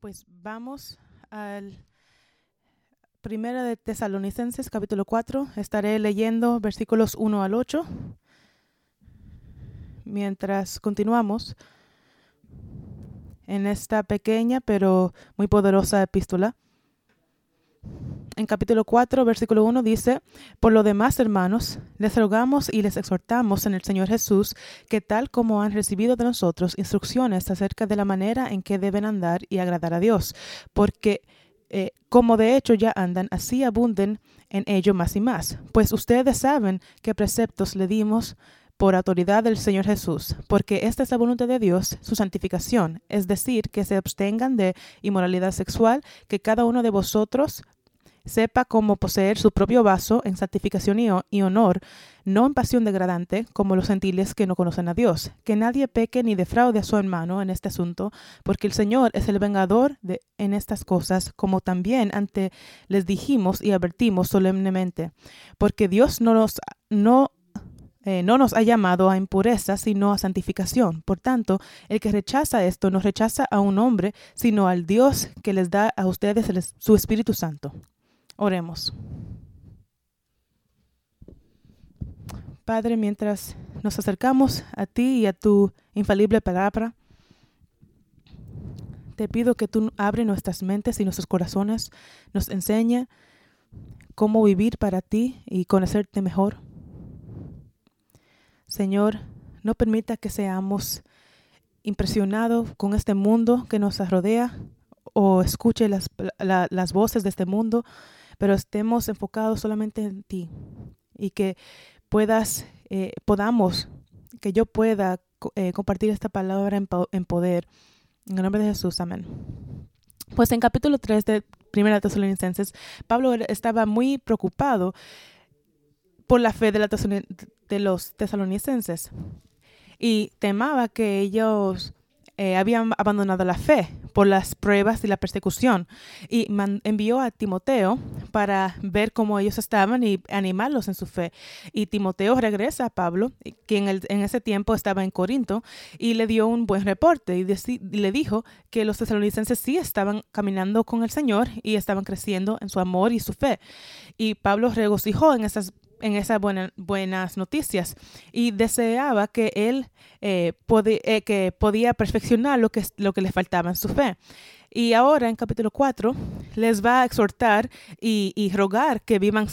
Pues vamos al Primera de Tesalonicenses, capítulo 4. Estaré leyendo versículos 1 al 8. Mientras continuamos en esta pequeña pero muy poderosa epístola. En capítulo 4, versículo 1 dice, Por lo demás, hermanos, les rogamos y les exhortamos en el Señor Jesús que tal como han recibido de nosotros instrucciones acerca de la manera en que deben andar y agradar a Dios, porque eh, como de hecho ya andan, así abunden en ello más y más. Pues ustedes saben qué preceptos le dimos por autoridad del Señor Jesús, porque esta es la voluntad de Dios, su santificación, es decir, que se abstengan de inmoralidad sexual, que cada uno de vosotros sepa cómo poseer su propio vaso en santificación y, honor, no en pasión degradante, como los gentiles que no conocen a Dios. Que nadie peque ni defraude a su hermano en este asunto, porque el Señor es el vengador de, en estas cosas, como también ante les dijimos y advertimos solemnemente. Porque Dios no nos, no eh, no nos ha llamado a impureza, sino a santificación. Por tanto, el que rechaza esto no rechaza a un hombre, sino al Dios que les da a ustedes su Espíritu Santo. Oremos. Padre, mientras nos acercamos a ti y a tu infalible palabra, te pido que tú abres nuestras mentes y nuestros corazones, nos enseñe cómo vivir para ti y conocerte mejor. Señor, no permita que seamos impresionados con este mundo que nos rodea o escuche las, las voces de este mundo, pero estemos enfocados solamente en ti y que puedas, eh, podamos, que yo pueda eh, compartir esta palabra en, en, poder. En el nombre de Jesús, amén. Pues en capítulo 3 de Primera Tesalonicenses, Pablo estaba muy preocupado por la fe de, la de los tesalonicenses y temaba que ellos eh, habían abandonado la fe por las pruebas y la persecución y envió a Timoteo para ver cómo ellos estaban y animarlos en su fe. Y Timoteo regresa a Pablo, quien en ese tiempo estaba en Corinto, y le dio un buen reporte y, le dijo que los tesalonicenses sí estaban caminando con el Señor y estaban creciendo en su amor y su fe. Y Pablo regocijó en esas en esas buenas noticias y deseaba que él eh, eh, que podía perfeccionar lo que, lo que le faltaba en su fe. Y ahora en capítulo 4 les va a exhortar y, rogar que vivan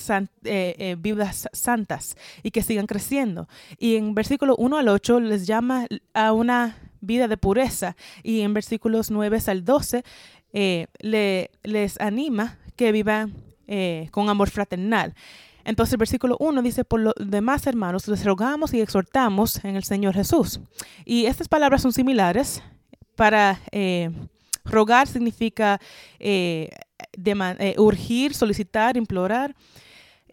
eh, vidas santas y que sigan creciendo. Y en versículo 1 al 8 les llama a una vida de pureza y en versículos 9 al 12 le, les anima que vivan con amor fraternal. Entonces el versículo 1 dice, por lo demás hermanos, les rogamos y exhortamos en el Señor Jesús. Y estas palabras son similares. Para eh, rogar significa eh, eh, urgir, solicitar, implorar.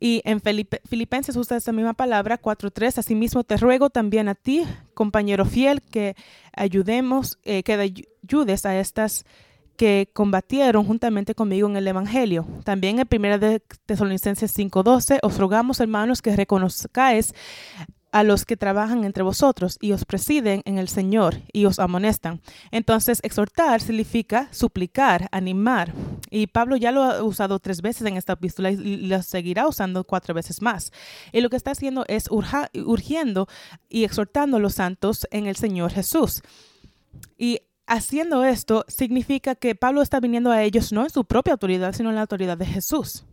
Y en Filipenses usa esa misma palabra, 4.3. Asimismo te ruego también a ti, compañero fiel, que ayudemos, que ayudes a estas que combatieron juntamente conmigo en el Evangelio. También en 1 de Tesalonicenses 5:12 os rogamos, hermanos, que reconozcáis a los que trabajan entre vosotros y os presiden en el Señor y os amonestan. Entonces, exhortar significa suplicar, animar. Y Pablo ya lo ha usado tres veces en esta epístola y lo seguirá usando cuatro veces más. Y lo que está haciendo es urgiendo y exhortando a los santos en el Señor Jesús. Y haciendo esto significa que Pablo está viniendo a ellos no en su propia autoridad, sino en la autoridad de Jesús.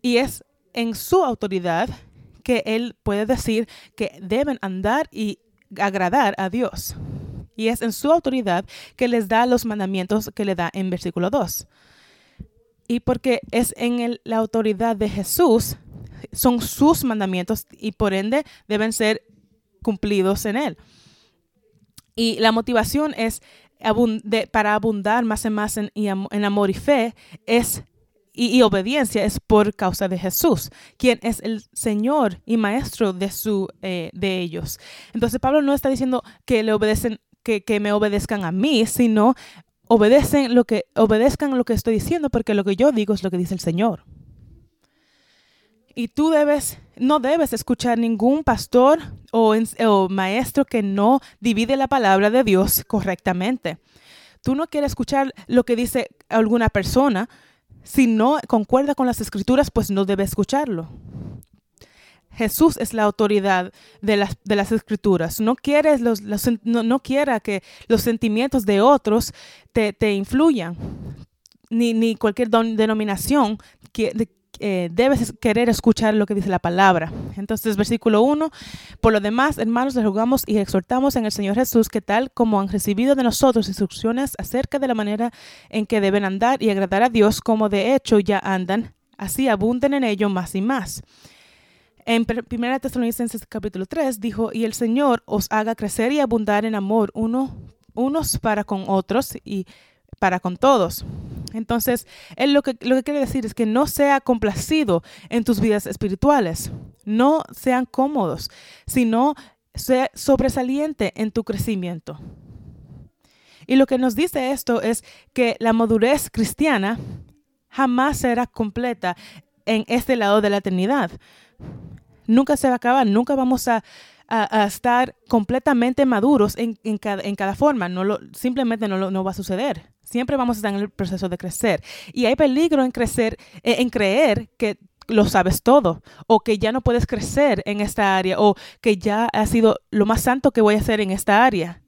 Y es en su autoridad que él puede decir que deben andar y agradar a Dios. Y es en su autoridad que les da los mandamientos que le da en versículo 2. Y porque es en la autoridad de Jesús, son sus mandamientos y por ende deben ser cumplidos en él. Y la motivación es para abundar más y más en, amor y fe es y, obediencia es por causa de Jesús, quien es el Señor y Maestro de, su, eh, de ellos. Entonces Pablo no está diciendo que le obedecen, que, que me obedezcan a mí, sino obedecen lo que, obedezcan lo que estoy diciendo, porque lo que yo digo es lo que dice el Señor. Y tú debes, no debes escuchar ningún pastor o, maestro que no divide la palabra de Dios correctamente. tú no quieres escuchar lo que dice alguna persona, si no concuerda con las escrituras, pues no debe escucharlo. Jesús es la autoridad de las, escrituras. No, quieres los, no, quiera que los sentimientos de otros te, influyan, ni, ni cualquier denominación que, eh, debes querer escuchar lo que dice la palabra. Entonces, versículo 1, por lo demás, hermanos, les rogamos y exhortamos en el Señor Jesús que tal como han recibido de nosotros instrucciones acerca de la manera en que deben andar y agradar a Dios, como de hecho ya andan, así abunden en ello más y más. En 1 Tesalonicenses capítulo 3 dijo, y el Señor os haga crecer y abundar en amor uno, unos para con otros y para con todos. Entonces, él lo que, lo que quiere decir es que no sea complacido en tus vidas espirituales, no sean cómodos, sino sea sobresaliente en tu crecimiento. Y lo que nos dice esto es que la madurez cristiana jamás será completa en este lado de la eternidad. Nunca se va a acabar, nunca vamos a, estar completamente maduros en, cada, forma. No lo, simplemente no, no va a suceder. Siempre vamos a estar en el proceso de crecer. Y hay peligro en crecer, eh, en creer que lo sabes todo o que ya no puedes crecer en esta área o que ya ha sido lo más santo que voy a hacer en esta área.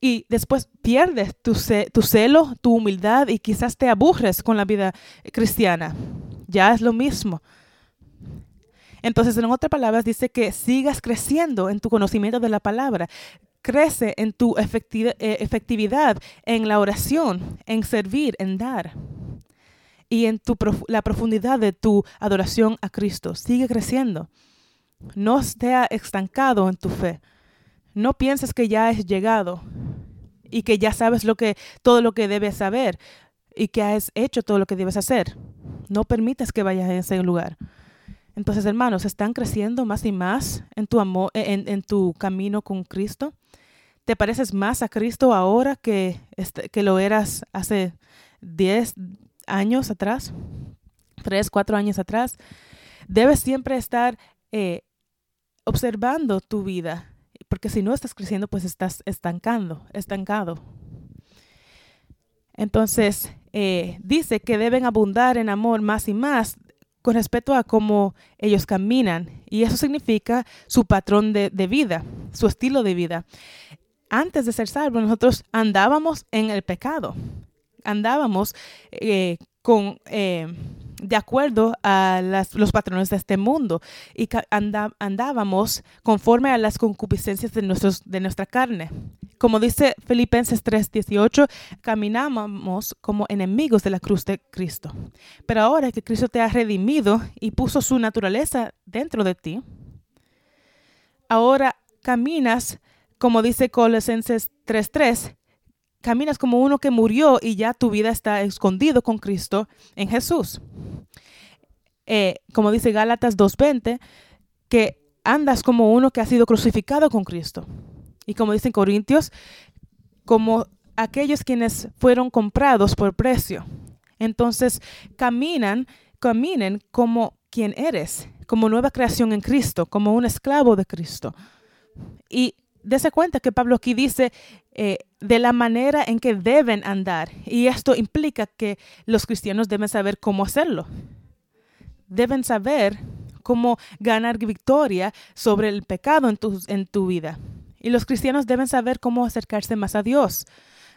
Y después pierdes tu celo, tu humildad y quizás te aburres con la vida cristiana. Ya es lo mismo. Entonces, en otras palabras, dice que sigas creciendo en tu conocimiento de la palabra. Crece en tu eh, efectividad en la oración, en servir, en dar. Y en la profundidad de tu adoración a Cristo. Sigue creciendo. No esté estancado en tu fe. No pienses que ya has llegado y que ya sabes todo lo que debes saber y que has hecho todo lo que debes hacer. No permitas que vayas a ese lugar. Entonces, hermanos, están creciendo más y más en tu amor, en, en tu camino con Cristo. ¿Te pareces más a Cristo ahora que, este, que lo eras hace 10 años atrás? 3, 4 años atrás. Debes siempre estar eh, observando tu vida, porque si no estás creciendo, pues estás estancando, estancado. Entonces, eh, dice que deben abundar en amor más y más con respecto a cómo ellos caminan. Y eso significa su patrón de, vida, su estilo de vida. Antes de ser salvos, nosotros andábamos en el pecado. Andábamos eh, con... Eh, de acuerdo a los patrones de este mundo y andábamos conforme a las concupiscencias de, de nuestra carne. Como dice Filipenses 3:18, caminábamos como enemigos de la cruz de Cristo. Pero ahora que Cristo te ha redimido y puso su naturaleza dentro de ti, ahora caminas, como dice Colosenses 3:3, caminas como uno que murió y ya tu vida está escondido con Cristo en Jesús. Eh, como dice Gálatas 2:20, que andas como uno que ha sido crucificado con Cristo y como dicen Corintios, como aquellos quienes fueron comprados por precio. Entonces, caminan, caminen como quien eres, como nueva creación en Cristo, como un esclavo de Cristo. Y dése cuenta que Pablo aquí dice eh, de la manera en que deben andar. Y esto implica que los cristianos deben saber cómo hacerlo. Deben saber cómo ganar victoria sobre el pecado en tu, en tu vida. Y los cristianos deben saber cómo acercarse más a Dios.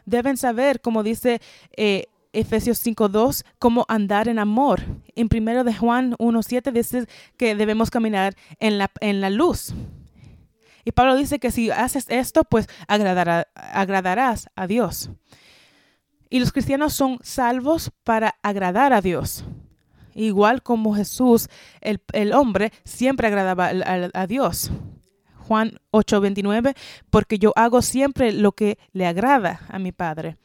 Deben saber, como dice eh, Efesios 5.2, cómo andar en amor. En 1 de Juan 1.7 dice que debemos caminar en la, en la luz. Y Pablo dice que si haces esto, pues agradarás a Dios. Y los cristianos son salvos para agradar a Dios. Igual como Jesús, el, hombre, siempre agradaba a Dios. Juan 8:29, porque yo hago siempre lo que le agrada a mi Padre.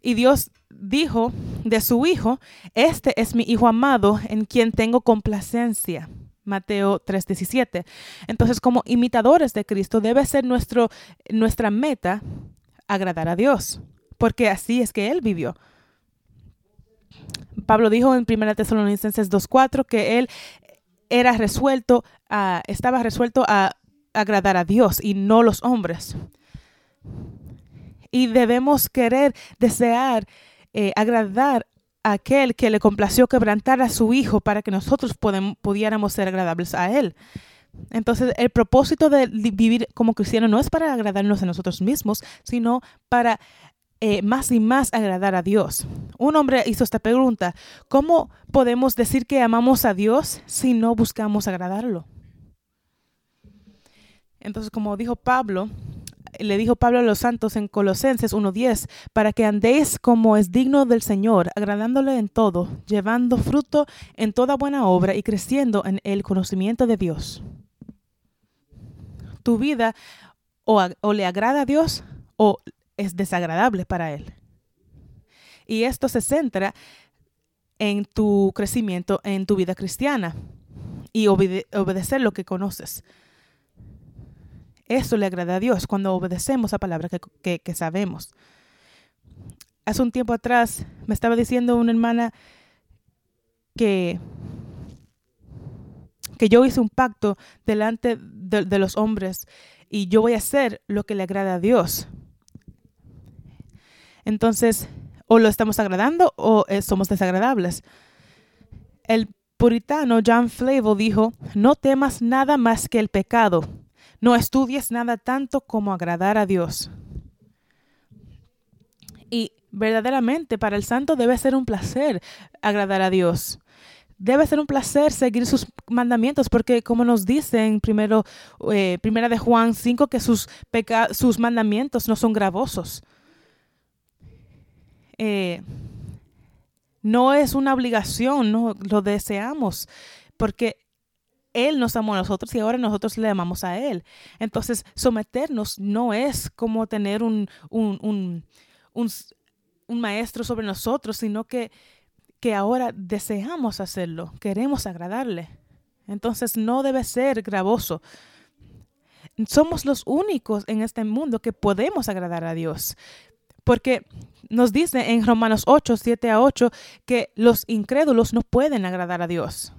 Y Dios dijo de su Hijo, este es mi Hijo amado en quien tengo complacencia. Mateo 3:17. Entonces, como imitadores de Cristo, debe ser nuestro, nuestra meta agradar a Dios, porque así es que Él vivió. Pablo dijo en 1 Tesalonicenses 2:4 que Él era resuelto, estaba resuelto a agradar a Dios y no los hombres. y debemos querer, desear, eh, agradar aquel que le complació quebrantar a su Hijo para que nosotros pudiéramos ser agradables a Él. Entonces, el propósito de vivir como cristiano no es para agradarnos a nosotros mismos, sino para eh, más y más agradar a Dios. Un hombre hizo esta pregunta, ¿cómo podemos decir que amamos a Dios si no buscamos agradarlo? Entonces, como dijo Pablo, le dijo Pablo a los santos en Colosenses 1.10, para que andéis como es digno del Señor, agradándole en todo, llevando fruto en toda buena obra y creciendo en el conocimiento de Dios. Tu vida o, le agrada a Dios o es desagradable para Él. Y esto se centra en tu crecimiento, en tu vida cristiana y obedecer lo que conoces. Eso le agrada a Dios cuando obedecemos a palabras que, que, sabemos. Hace un tiempo atrás me estaba diciendo una hermana que, que yo hice un pacto delante de, de, los hombres y yo voy a hacer lo que le agrada a Dios. Entonces, o lo estamos agradando o eh, somos desagradables. El puritano John Flavel dijo, no temas nada más que el pecado no estudies nada tanto como agradar a Dios. Y verdaderamente para el santo debe ser un placer agradar a Dios. Debe ser un placer seguir sus mandamientos, porque como nos dice en primero, eh, primera de Juan 5, que sus, sus mandamientos no son gravosos. Eh, no es una obligación, no lo deseamos, porque él nos amó a nosotros y ahora nosotros le amamos a Él. Entonces, someternos no es como tener un, un, maestro sobre nosotros, sino que, que ahora deseamos hacerlo, queremos agradarle. Entonces, no debe ser gravoso. Somos los únicos en este mundo que podemos agradar a Dios. Porque nos dice en Romanos 8, 7 a 8 que los incrédulos no pueden agradar a Dios.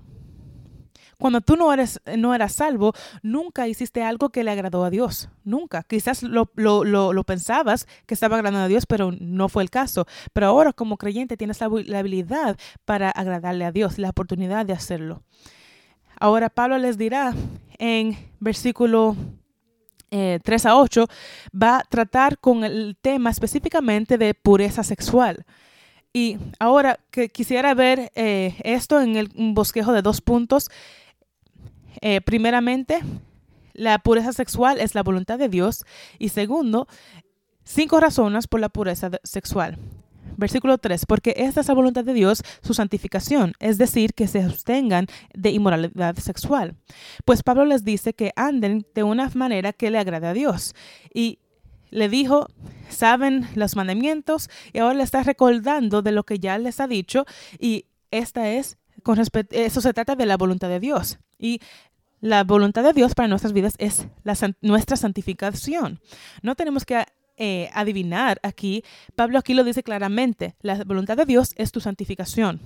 Cuando tú no eres, no eras salvo, nunca hiciste algo que le agradó a Dios. Nunca. Quizás lo, lo, pensabas que estaba agradando a Dios, pero no fue el caso. Pero ahora como creyente tienes la, habilidad para agradarle a Dios, la oportunidad de hacerlo. Ahora Pablo les dirá en versículo 3 eh, a 8, va a tratar con el tema específicamente de pureza sexual. Y ahora que quisiera ver eh, esto en el bosquejo de dos puntos, eh, primeramente, la pureza sexual es la voluntad de Dios. Y segundo, cinco razones por la pureza sexual. Versículo 3, porque esta es la voluntad de Dios, su santificación, es decir, que se abstengan de inmoralidad sexual. Pues Pablo les dice que anden de una manera que le agrade a Dios. Y le dijo, saben los mandamientos y ahora le está recordando de lo que ya les ha dicho y esta es, con eso se trata de la voluntad de Dios. Y la voluntad de Dios para nuestras vidas es nuestra santificación. No tenemos que eh, adivinar aquí. Pablo aquí lo dice claramente. La voluntad de Dios es tu santificación.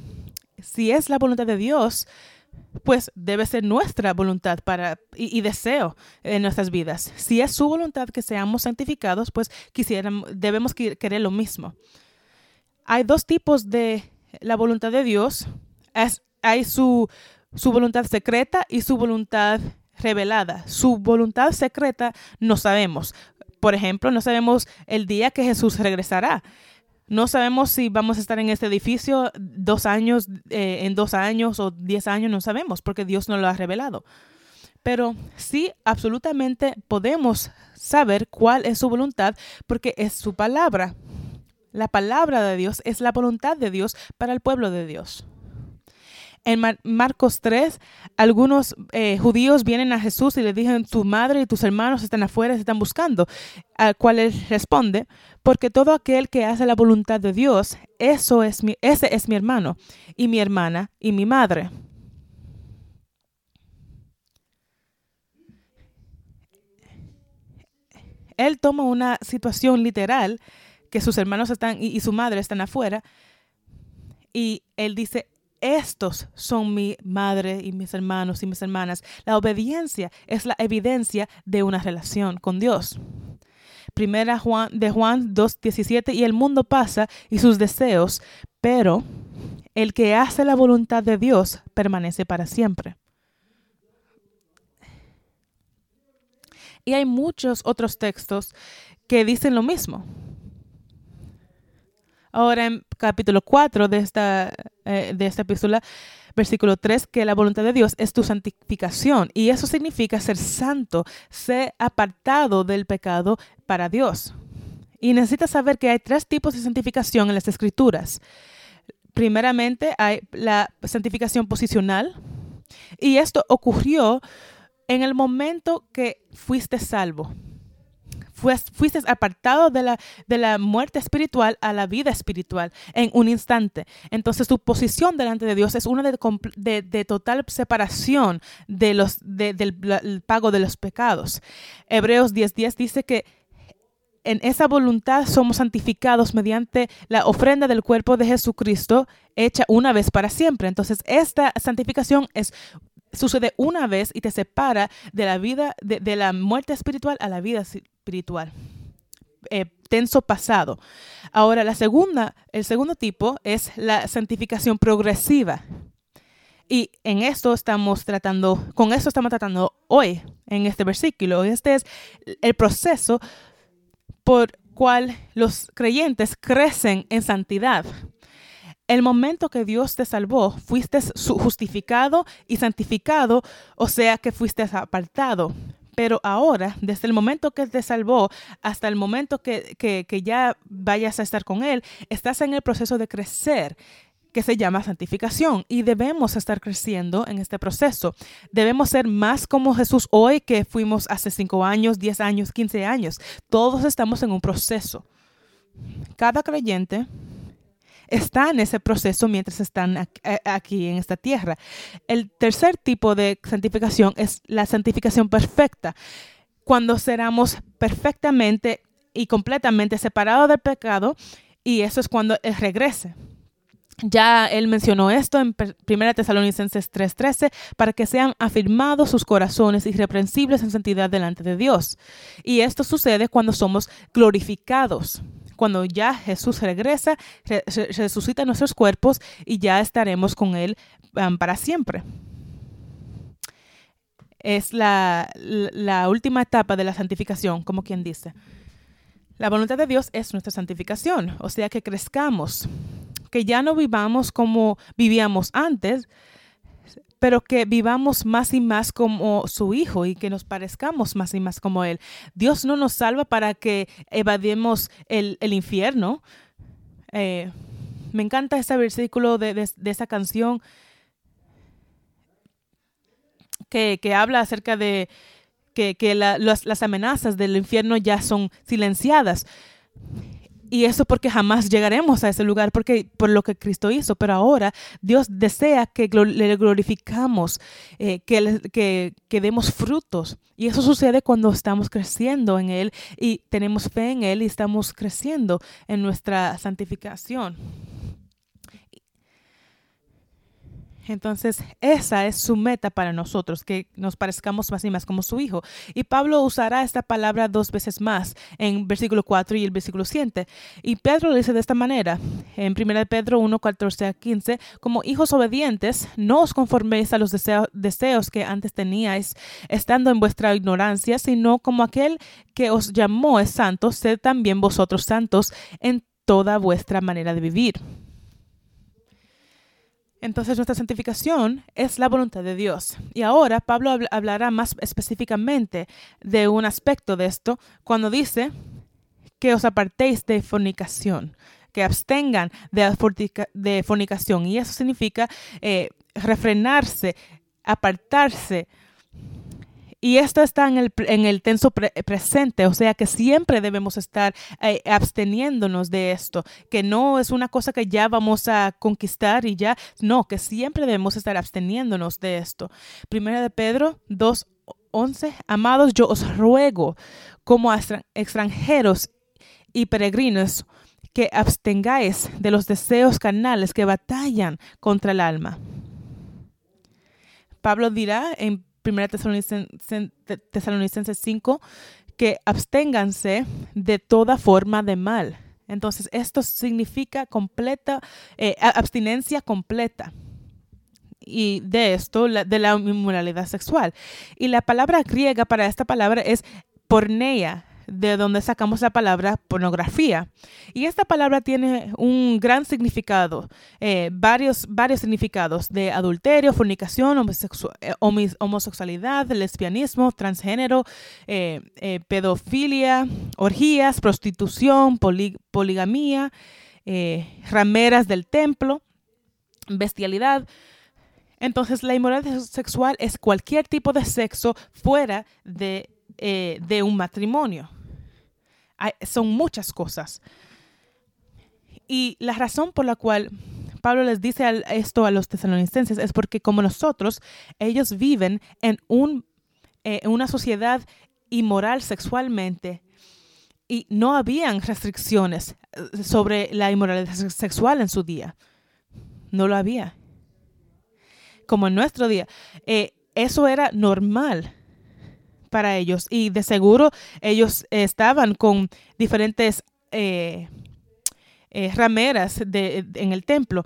Si es la voluntad de Dios, pues debe ser nuestra voluntad para, y, deseo en nuestras vidas. Si es su voluntad que seamos santificados, pues quisiéramos, debemos querer lo mismo. Hay dos tipos de la voluntad de Dios. Hay su su voluntad secreta y su voluntad revelada. Su voluntad secreta no sabemos. Por ejemplo, no sabemos el día que Jesús regresará. No sabemos si vamos a estar en este edificio dos años, eh, en dos años o diez años, no sabemos, porque Dios no lo ha revelado. Pero sí, absolutamente podemos saber cuál es su voluntad, porque es su palabra. La palabra de Dios es la voluntad de Dios para el pueblo de Dios. En Marcos 3, algunos eh, judíos vienen a Jesús y le dicen, tu madre y tus hermanos están afuera, se están buscando. Al cual él responde, porque todo aquel que hace la voluntad de Dios, eso es mi, ese es mi hermano y mi hermana y mi madre. Él toma una situación literal que sus hermanos están y su madre están afuera y él dice, estos son mi madre y mis hermanos y mis hermanas. La obediencia es la evidencia de una relación con Dios. Primera Juan, de Juan 2.17, y el mundo pasa y sus deseos, pero el que hace la voluntad de Dios permanece para siempre. Y hay muchos otros textos que dicen lo mismo. Ahora en capítulo 4 de esta, eh, de esta epístola, versículo 3, que la voluntad de Dios es tu santificación. Y eso significa ser santo, ser apartado del pecado para Dios. Y necesitas saber que hay tres tipos de santificación en las escrituras. Primeramente hay la santificación posicional. Y esto ocurrió en el momento que fuiste salvo. Fuiste apartado de la, de la muerte espiritual a la vida espiritual en un instante. Entonces tu posición delante de Dios es una de, de, total separación de los, del pago de los pecados. Hebreos 10:10 dice que en esa voluntad somos santificados mediante la ofrenda del cuerpo de Jesucristo hecha una vez para siempre. Entonces, esta santificación es sucede una vez y te separa de la vida, de, la muerte espiritual a la vida espiritual. Eh, tenso pasado. Ahora, la segunda, el segundo tipo es la santificación progresiva. Y en esto estamos tratando, con esto estamos tratando hoy, en este versículo. Este es el proceso por cual los creyentes crecen en santidad el momento que Dios te salvó, fuiste justificado y santificado, o sea que fuiste apartado. Pero ahora, desde el momento que te salvó hasta el momento que, que, ya vayas a estar con Él, estás en el proceso de crecer que se llama santificación y debemos estar creciendo en este proceso. Debemos ser más como Jesús hoy que fuimos hace 5 años, 10 años, 15 años. Todos estamos en un proceso. Cada creyente está en ese proceso mientras están eh, aquí en esta tierra. El tercer tipo de santificación es la santificación perfecta, cuando seramos perfectamente y completamente separados del pecado y eso es cuando Él regrese. Ya él mencionó esto en 1 Tesalonicenses 3:13, para que sean afirmados sus corazones irreprensibles en santidad delante de Dios. Y esto sucede cuando somos glorificados cuando ya Jesús regresa, resucita nuestros cuerpos y ya estaremos con Él um, para siempre. Es la, la última etapa de la santificación, como quien dice. La voluntad de Dios es nuestra santificación, o sea que crezcamos, que ya no vivamos como vivíamos antes, pero que vivamos más y más como su Hijo y que nos parezcamos más y más como Él. Dios no nos salva para que evademos el, infierno. Eh, me encanta ese versículo de, de, esa canción que, habla acerca de que, las amenazas del infierno ya son silenciadas. Y eso porque jamás llegaremos a ese lugar, porque por lo que Cristo hizo. Pero ahora Dios desea que le glorificamos, eh, que, que, que demos frutos. Y eso sucede cuando estamos creciendo en Él y tenemos fe en Él y estamos creciendo en nuestra santificación. Entonces, esa es su meta para nosotros, que nos parezcamos más y más como su Hijo. Y Pablo usará esta palabra dos veces más en versículo 4 y el versículo 7. Y Pedro lo dice de esta manera, en 1 Pedro 1, 14 a 15, como hijos obedientes, no os conforméis a los deseos que antes teníais, estando en vuestra ignorancia, sino como aquel que os llamó es santo, sed también vosotros santos en toda vuestra manera de vivir entonces nuestra santificación es la voluntad de Dios. Y ahora Pablo hablará más específicamente de un aspecto de esto cuando dice que os apartéis de fornicación, que abstengan de, fornicación. Y eso significa eh, refrenarse, apartarse y esto está en el, en el tenso presente, o sea que siempre debemos estar eh, absteniéndonos de esto, que no es una cosa que ya vamos a conquistar y ya, no, que siempre debemos estar absteniéndonos de esto. Primera de Pedro 2.11, amados, yo os ruego como extranjeros y peregrinos que abstengáis de los deseos carnales que batallan contra el alma. Pablo dirá en 1 Tesalonicenses 5, que absténganse de toda forma de mal. Entonces, esto significa completa, eh, abstinencia completa. Y de esto, de la inmoralidad sexual. Y la palabra griega para esta palabra es porneia, de donde sacamos la palabra pornografía. Y esta palabra tiene un gran significado, eh, varios, varios significados de adulterio, fornicación, eh, homosexualidad, lesbianismo, transgénero, eh, pedofilia, orgías, prostitución, poligamía, rameras del templo, bestialidad. Entonces, la inmoralidad sexual es cualquier tipo de sexo fuera de eh, de un matrimonio. son muchas cosas. Y la razón por la cual Pablo les dice esto a los tesalonicenses es porque como nosotros, ellos viven en un, eh, una sociedad inmoral sexualmente y no habían restricciones eh, sobre la inmoralidad sexual en su día. No lo había. Como en nuestro día. eso era normal para ellos y de seguro ellos estaban con diferentes eh, eh, rameras en el templo.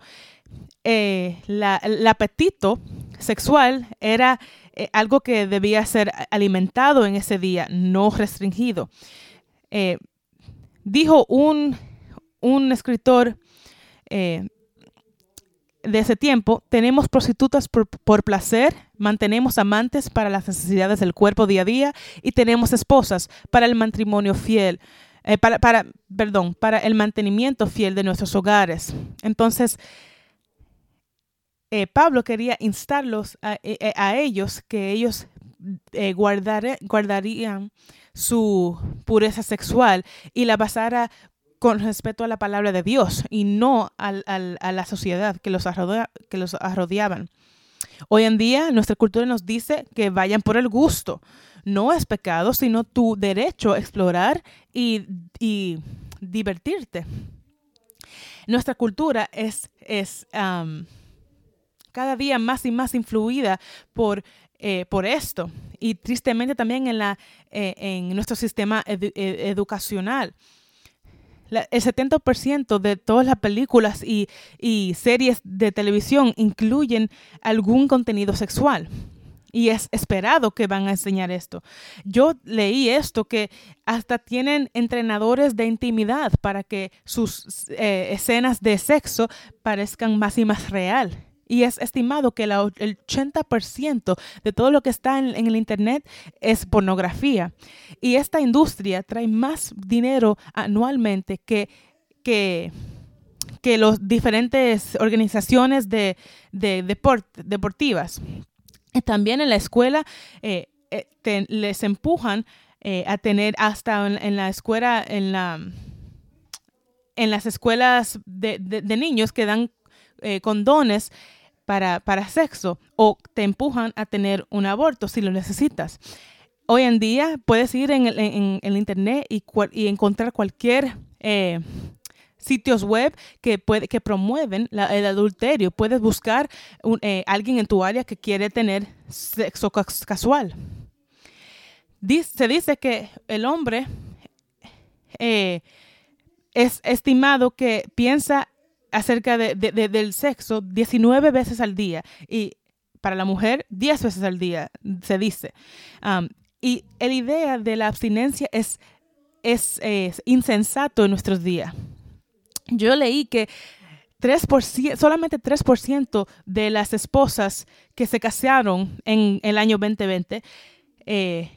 Eh, el apetito sexual era algo que debía ser alimentado en ese día, no restringido. dijo un, un escritor de ese tiempo, tenemos prostitutas por, placer, mantenemos amantes para las necesidades del cuerpo día a día y tenemos esposas para el matrimonio fiel, eh, para, para, perdón, para el mantenimiento fiel de nuestros hogares. Entonces, eh, Pablo quería instarlos a, eh, ellos que ellos guardarían su pureza sexual y la basara con respeto a la palabra de Dios y no a la sociedad que los, que los arrodeaban. Hoy en día nuestra cultura nos dice que vayan por el gusto. No es pecado, sino tu derecho a explorar y, divertirte. Nuestra cultura es, es cada día más y más influida por, eh, por esto y tristemente también en, la, eh, en nuestro sistema e, educacional el 70% de todas las películas y, series de televisión incluyen algún contenido sexual. Y es esperado que van a enseñar esto. Yo leí esto que hasta tienen entrenadores de intimidad para que sus eh, escenas de sexo parezcan más y más real. Y es estimado que el 80% de todo lo que está en, el Internet es pornografía. Y esta industria trae más dinero anualmente que, que, que las diferentes organizaciones de, de deportivas. también en la escuela eh, eh, les empujan eh, a tener hasta en, la escuela, en la en las escuelas de, de niños que dan condones para, para sexo o te empujan a tener un aborto si lo necesitas. Hoy en día puedes ir en el, en, internet y, y, encontrar cualquier eh, sitios web que, puede, que promueven el adulterio. Puedes buscar eh, alguien en tu área que quiere tener sexo casual. se dice que el hombre eh, es estimado que piensa acerca de, del sexo 19 veces al día y para la mujer 10 veces al día, se dice. Um, y la idea de la abstinencia es, es, insensato en nuestros días. Yo leí que 3%, solamente 3% de las esposas que se casaron en el año 2020 eh,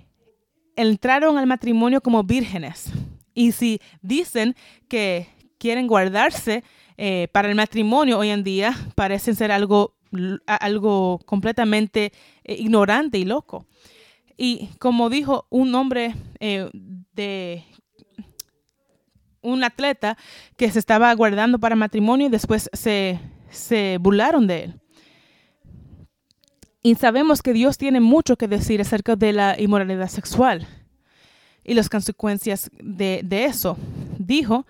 entraron al matrimonio como vírgenes. Y si dicen que quieren guardarse eh, para el matrimonio hoy en día parecen ser algo, algo completamente eh, ignorante y loco. Y como dijo un hombre eh, de un atleta que se estaba guardando para matrimonio y después se, se burlaron de él. Y sabemos que Dios tiene mucho que decir acerca de la inmoralidad sexual y las consecuencias de, de eso. Dijo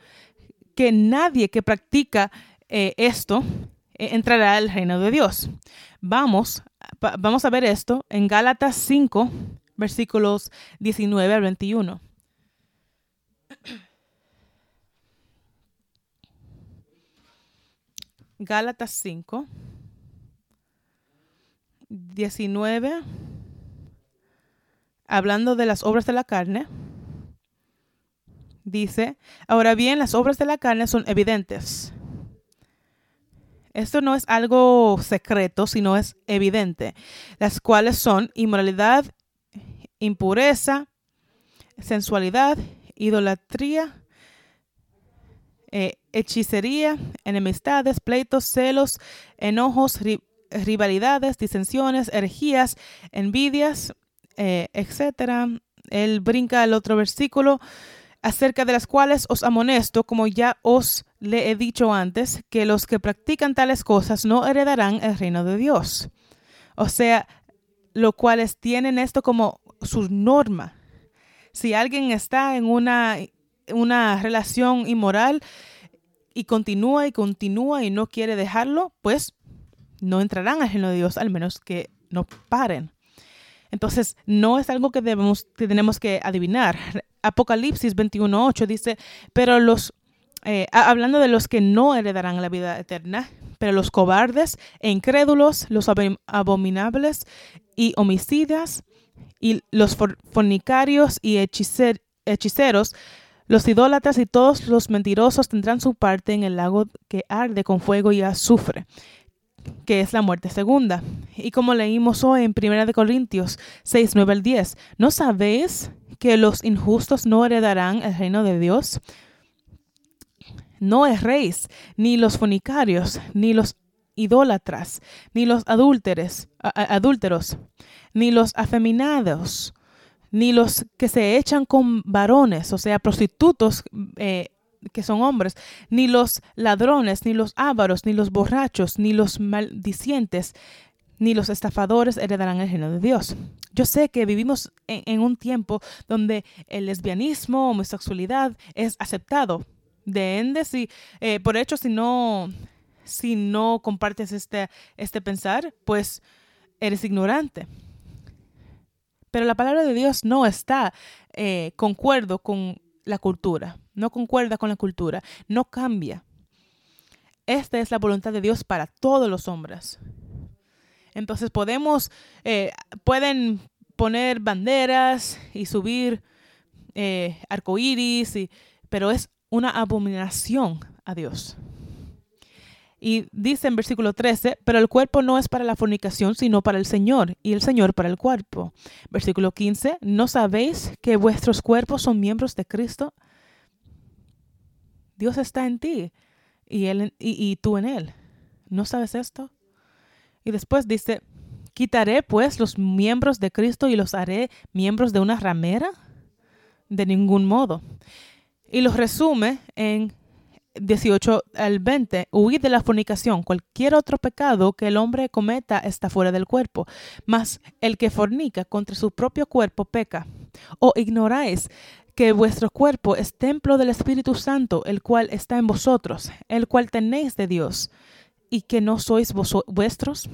que nadie que practica eh, esto eh, entrará al reino de Dios. Vamos, vamos a ver esto en Gálatas 5, versículos 19 al 21. Gálatas 5, 19, hablando de las obras de la carne dice, ahora bien, las obras de la carne son evidentes. Esto no es algo secreto, sino es evidente, las cuales son inmoralidad, impureza, sensualidad, idolatría, eh, hechicería, enemistades, pleitos, celos, enojos, rivalidades, disensiones, herejías, envidias, eh, etc. Él brinca al otro versículo acerca de las cuales os amonesto, como ya os le he dicho antes, que los que practican tales cosas no heredarán el reino de Dios. O sea, lo cuales tienen esto como su norma. Si alguien está en una, una relación inmoral y continúa y continúa y no quiere dejarlo, pues no entrarán al reino de Dios, al menos que no paren. Entonces, no es algo que, debemos, que tenemos que adivinar. Apocalipsis 21.8 dice, pero los, eh, hablando de los que no heredarán la vida eterna, pero los cobardes e incrédulos, los abominables y homicidas, y los fornicarios y hechiceros, los idólatras y todos los mentirosos tendrán su parte en el lago que arde con fuego y azufre que es la muerte segunda. Y como leímos hoy en 1 Corintios 6, 9 al 10, ¿no sabéis que los injustos no heredarán el reino de Dios? No erréis, ni los fornicarios, ni los idólatras, ni los adúlteros, adúlteros, ni los afeminados, ni los que se echan con varones, o sea, prostitutos, eh, que son hombres, ni los ladrones, ni los ávaros, ni los borrachos, ni los maldicientes, ni los estafadores heredarán el reino de Dios. Yo sé que vivimos en, un tiempo donde el lesbianismo, homosexualidad es aceptado. De ende, si, eh, por hecho, si no, si no compartes este, este pensar, pues eres ignorante. Pero la palabra de Dios no está eh, concuerdo con la cultura no concuerda con la cultura, no cambia. Esta es la voluntad de Dios para todos los hombres. Entonces podemos, eh, pueden poner banderas y subir eh, arcoíris, pero es una abominación a Dios. Y dice en versículo 13, pero el cuerpo no es para la fornicación, sino para el Señor, y el Señor para el cuerpo. Versículo 15, ¿no sabéis que vuestros cuerpos son miembros de Cristo? Dios está en ti y, él, y, tú en Él. ¿No sabes esto? Y después dice, quitaré pues los miembros de Cristo y los haré miembros de una ramera. De ningún modo. Y los resume en 18 al 20, huid de la fornicación. Cualquier otro pecado que el hombre cometa está fuera del cuerpo, mas el que fornica contra su propio cuerpo peca. ¿O ignoráis que vuestro cuerpo es templo del Espíritu Santo, el cual está en vosotros, el cual tenéis de Dios, y que no sois vuestros?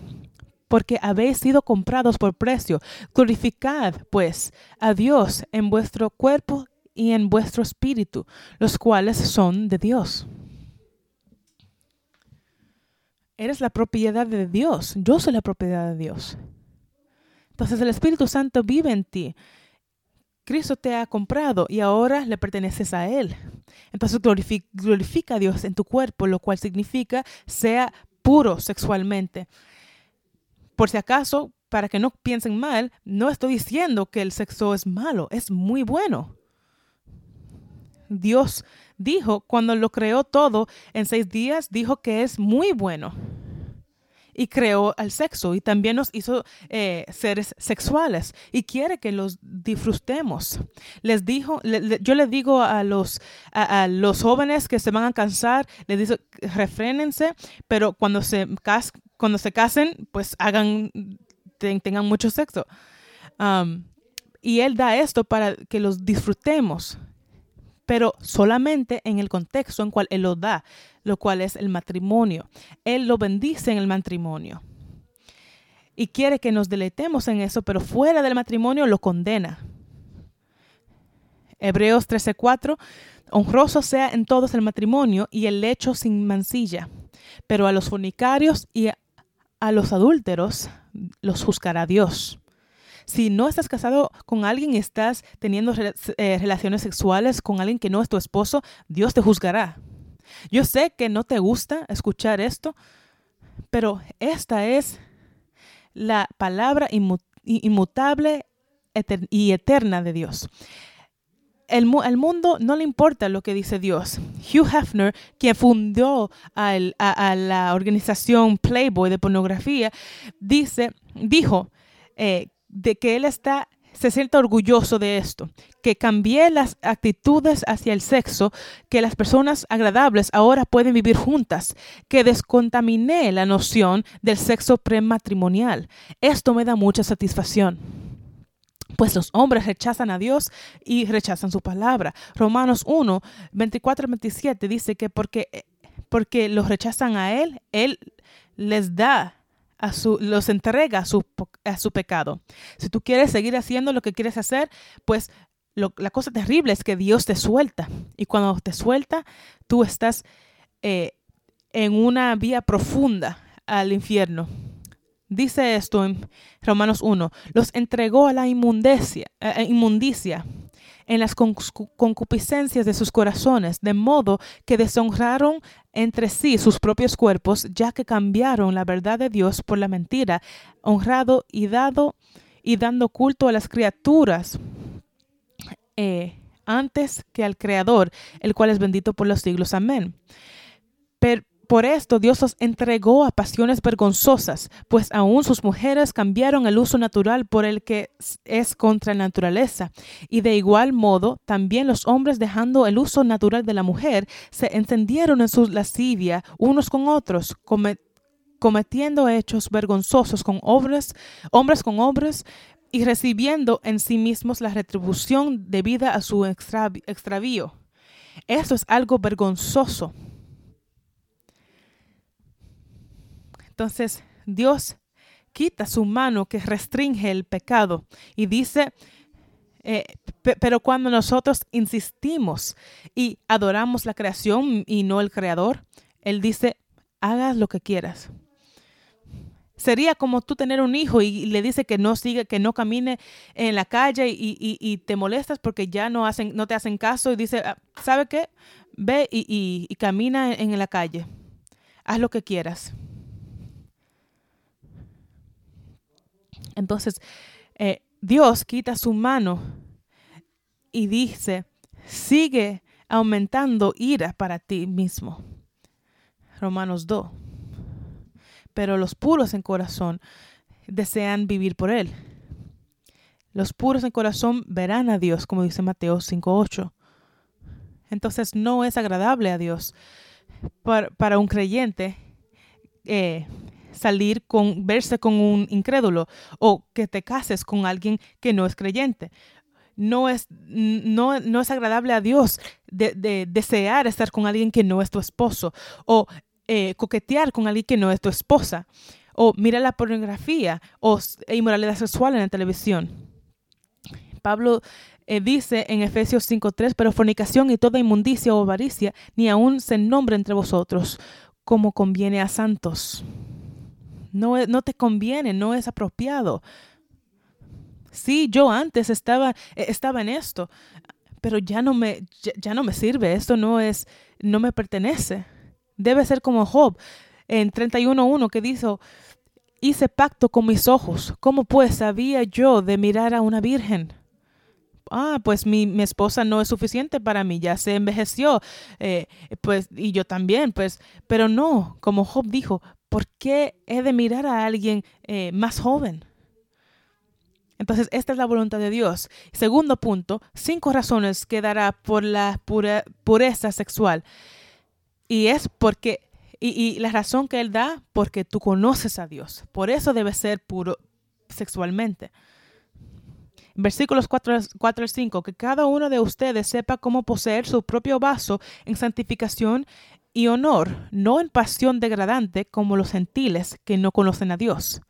Porque habéis sido comprados por precio. Glorificad, pues, a Dios en vuestro cuerpo y en vuestro espíritu, los cuales son de Dios. Eres la propiedad de Dios. Yo soy la propiedad de Dios. Entonces el Espíritu Santo vive en ti. Cristo te ha comprado y ahora le perteneces a Él. Entonces glorifica, a Dios en tu cuerpo, lo cual significa sea puro sexualmente. Por si acaso, para que no piensen mal, no estoy diciendo que el sexo es malo, es muy bueno. Dios dijo, cuando lo creó todo en seis días, dijo que es muy bueno y creó al sexo y también nos hizo eh, seres sexuales y quiere que los disfrutemos. Les dijo, yo les digo a los, a, los jóvenes que se van a cansar, les digo, refrénense, pero cuando se, cuando se casen, pues hagan, tengan mucho sexo. Um, y Él da esto para que los disfrutemos pero solamente en el contexto en cual Él lo da, lo cual es el matrimonio. Él lo bendice en el matrimonio. Y quiere que nos deleitemos en eso, pero fuera del matrimonio lo condena. Hebreos 13:4, honroso sea en todos el matrimonio y el lecho sin mancilla, pero a los fornicarios y a los adúlteros los juzgará Dios. Si no estás casado con alguien y estás teniendo eh, relaciones sexuales con alguien que no es tu esposo, Dios te juzgará. Yo sé que no te gusta escuchar esto, pero esta es la palabra inmutable y eterna de Dios. El, mundo no le importa lo que dice Dios. Hugh Hefner, quien fundó a, la organización Playboy de pornografía, dice, dijo eh, de que él está se siente orgulloso de esto, que cambié las actitudes hacia el sexo, que las personas agradables ahora pueden vivir juntas, que descontaminé la noción del sexo prematrimonial. Esto me da mucha satisfacción. Pues los hombres rechazan a Dios y rechazan su palabra. Romanos 1, 24 27 dice que porque, porque los rechazan a Él, Él les da a su, los entrega a su, a su pecado. Si tú quieres seguir haciendo lo que quieres hacer, pues la cosa terrible es que Dios te suelta. Y cuando te suelta, tú estás eh, en una vía profunda al infierno. Dice esto en Romanos 1, los entregó a la inmundicia, inmundicia en las concupiscencias de sus corazones, de modo que deshonraron entre sí sus propios cuerpos, ya que cambiaron la verdad de Dios por la mentira, honrado y dado y dando culto a las criaturas eh, antes que al Creador, el cual es bendito por los siglos. Amén. Pero por esto Dios los entregó a pasiones vergonzosas, pues aún sus mujeres cambiaron el uso natural por el que es contra la naturaleza. Y de igual modo, también los hombres dejando el uso natural de la mujer, se encendieron en su lascivia unos con otros, cometiendo hechos vergonzosos con hombres, hombres con hombres, y recibiendo en sí mismos la retribución debida a su extravío. Eso es algo vergonzoso. Entonces Dios quita su mano que restringe el pecado y dice, eh, pero cuando nosotros insistimos y adoramos la creación y no el creador, Él dice, hagas lo que quieras. Sería como tú tener un hijo y le dice que no sigue, que no camine en la calle y, te molestas porque ya no, hacen, no te hacen caso y dice, ah, ¿sabe qué? Ve y camina en la calle. Haz lo que quieras. Entonces, eh, Dios quita su mano y dice, sigue aumentando ira para ti mismo. Romanos 2. Pero los puros en corazón desean vivir por Él. Los puros en corazón verán a Dios, como dice Mateo 5.8. Entonces no es agradable a Dios para, un creyente eh, salir con, verse con un incrédulo o que te cases con alguien que no es creyente. No es, no, no es agradable a Dios de, desear estar con alguien que no es tu esposo o eh, coquetear con alguien que no es tu esposa o mirar la pornografía o inmoralidad sexual en la televisión. Pablo eh, dice en Efesios 5.3, pero fornicación y toda inmundicia o avaricia ni aún se nombre entre vosotros, como conviene a santos. No, te conviene, no es apropiado. Sí, yo antes estaba, e, estaba en esto, pero ya no me, ya, no me sirve, esto no es, no me pertenece. Debe ser como Job en 31.1 que dijo, hice pacto con mis ojos, ¿cómo pues sabía yo de mirar a una virgen? ah, pues mi, mi, esposa no es suficiente para mí, ya se envejeció, eh, pues, y yo también, pues, pero no, como Job dijo, ¿por qué he de mirar a alguien eh, más joven? Entonces, esta es la voluntad de Dios. Segundo punto, cinco razones que dará por la pureza sexual. Y es porque, y, la razón que Él da, porque tú conoces a Dios. Por eso debe ser puro sexualmente. Versículos 4, 4 al 5, que cada uno de ustedes sepa cómo poseer su propio vaso en santificación y honor, no en pasión degradante como los gentiles que no conocen a Dios.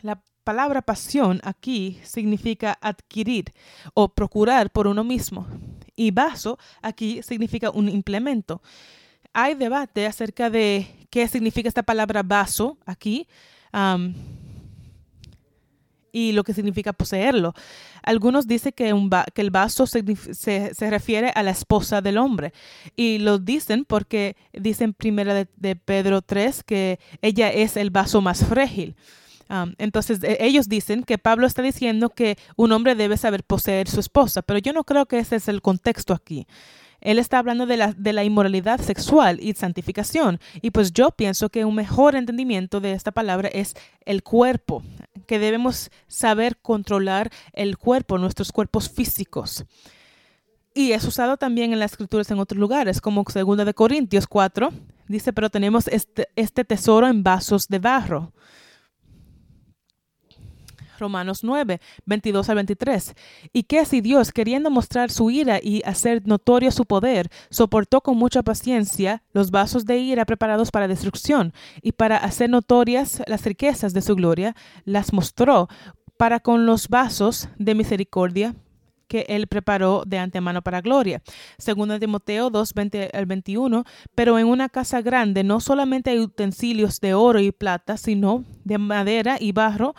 La palabra pasión aquí significa adquirir o procurar por uno mismo y vaso aquí significa un implemento. hay debate acerca de qué significa esta palabra vaso aquí y lo que significa poseerlo. Algunos dicen que, el vaso se, se, refiere a la esposa del hombre y lo dicen porque dicen primera de, Pedro 3 que ella es el vaso más frágil. entonces e, ellos dicen que Pablo está diciendo que un hombre debe saber poseer su esposa, pero yo no creo que ese es el contexto aquí. Él está hablando de la, de la inmoralidad sexual y santificación. Y pues yo pienso que un mejor entendimiento de esta palabra es el cuerpo, que debemos saber controlar el cuerpo, nuestros cuerpos físicos. Y es usado también en las escrituras en otros lugares, como 2 de Corintios 4, dice, pero tenemos este, este tesoro en vasos de barro Romanos 9, 22 al 23. Y que si Dios, queriendo mostrar su ira y hacer notorio su poder, soportó con mucha paciencia los vasos de ira preparados para destrucción, y para hacer notorias las riquezas de su gloria, las mostró para con los vasos de misericordia que él preparó de antemano para gloria. Segundo Timoteo 2, 20 al 21, pero en una casa grande no solamente hay utensilios de oro y plata, sino de madera y barro,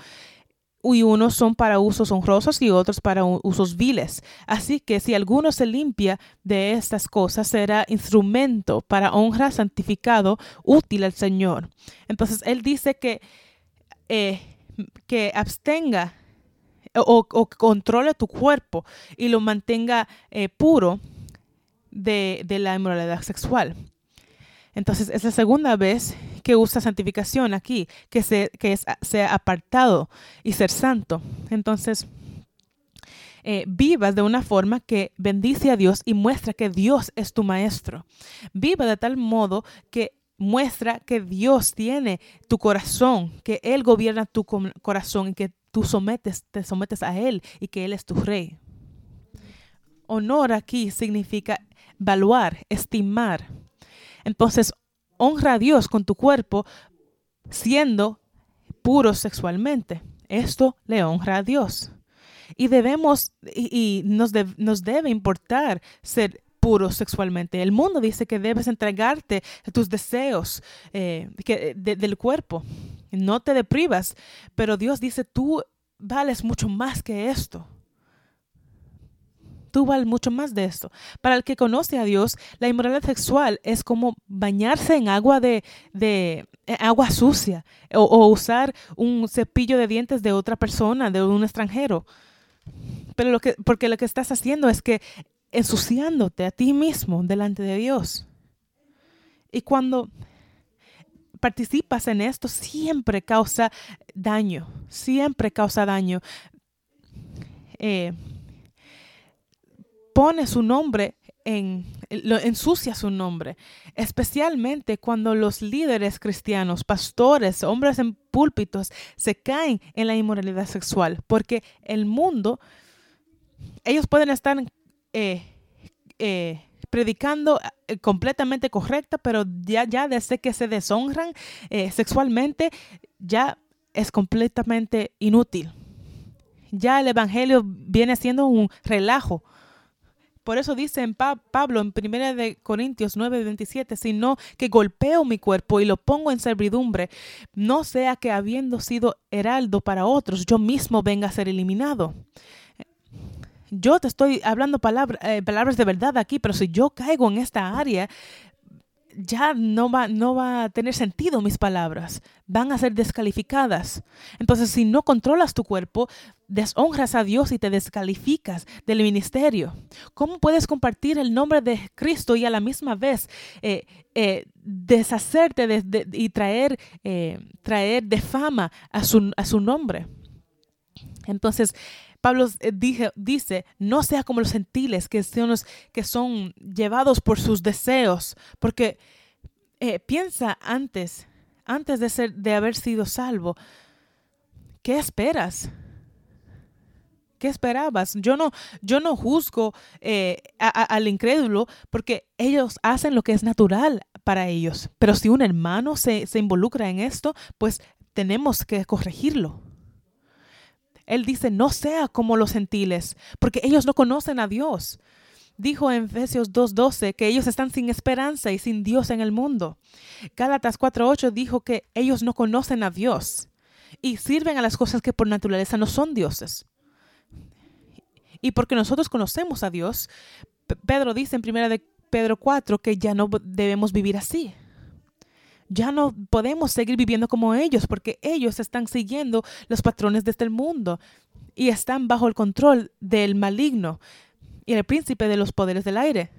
y unos son para usos honrosos y otros para usos viles. Así que si alguno se limpia de estas cosas, será instrumento para honra, santificado, útil al Señor. Entonces, él dice que, eh, que abstenga o, controle tu cuerpo y lo mantenga eh, puro de, de la inmoralidad sexual. Entonces, es la segunda vez que usa santificación aquí, que, se, que es, sea apartado y ser santo. Entonces, eh, vivas de una forma que bendice a Dios y muestra que Dios es tu maestro. Viva de tal modo que muestra que Dios tiene tu corazón, que Él gobierna tu corazón y que tú sometes, te sometes a Él y que Él es tu rey. Honor aquí significa valuar, estimar. Entonces, honra a Dios con tu cuerpo siendo puro sexualmente. Esto le honra a Dios. Y debemos, y, nos, nos debe importar ser puros sexualmente. El mundo dice que debes entregarte tus deseos eh, del cuerpo. No te deprivas, pero Dios dice, tú vales mucho más que esto tú vales mucho más de esto. Para el que conoce a Dios, la inmoralidad sexual es como bañarse en agua de, de eh, agua sucia o, usar un cepillo de dientes de otra persona, de un extranjero. Pero lo que, porque lo que estás haciendo es que ensuciándote a ti mismo delante de Dios. Y cuando participas en esto, siempre causa daño, siempre causa daño. Eh, pone su nombre en, lo, ensucia su nombre, especialmente cuando los líderes cristianos, pastores, hombres en púlpitos, se caen en la inmoralidad sexual, porque el mundo, ellos pueden estar eh, eh, predicando eh, completamente correcta, pero ya, ya desde que se deshonran sexualmente, ya es completamente inútil. Ya el Evangelio viene siendo un relajo por eso dice Pablo en 1 de Corintios 9, 27, sino que golpeo mi cuerpo y lo pongo en servidumbre, no sea que habiendo sido heraldo para otros, yo mismo venga a ser eliminado. Yo te estoy hablando eh, palabras de verdad aquí, pero si yo caigo en esta área, ya no va, no va a tener sentido mis palabras, van a ser descalificadas. Entonces, si no controlas tu cuerpo, deshonras a Dios y te descalificas del ministerio. ¿Cómo puedes compartir el nombre de Cristo y a la misma vez eh, eh, deshacerte de, y traer, eh, traer de fama a su, a su nombre? Entonces, Pablo dice, no sea como los gentiles que son, que son llevados por sus deseos, porque piensa antes, antes de, ser, de haber sido salvo, ¿qué esperas? ¿Qué esperabas? Yo no, yo no juzgo eh, al incrédulo porque ellos hacen lo que es natural para ellos. Pero si un hermano se involucra en esto, pues tenemos que corregirlo. Él dice, no sea como los gentiles, porque ellos no conocen a Dios. dijo en Efesios 2.12 que ellos están sin esperanza y sin Dios en el mundo. Gálatas 4.8 dijo que ellos no conocen a Dios y sirven a las cosas que por naturaleza no son dioses. Y porque nosotros conocemos a Dios, Pedro dice en 1 de Pedro 4 que ya no debemos vivir así. Ya no podemos seguir viviendo como ellos porque ellos están siguiendo los patrones de este mundo y están bajo el control del maligno y el príncipe de los poderes del aire.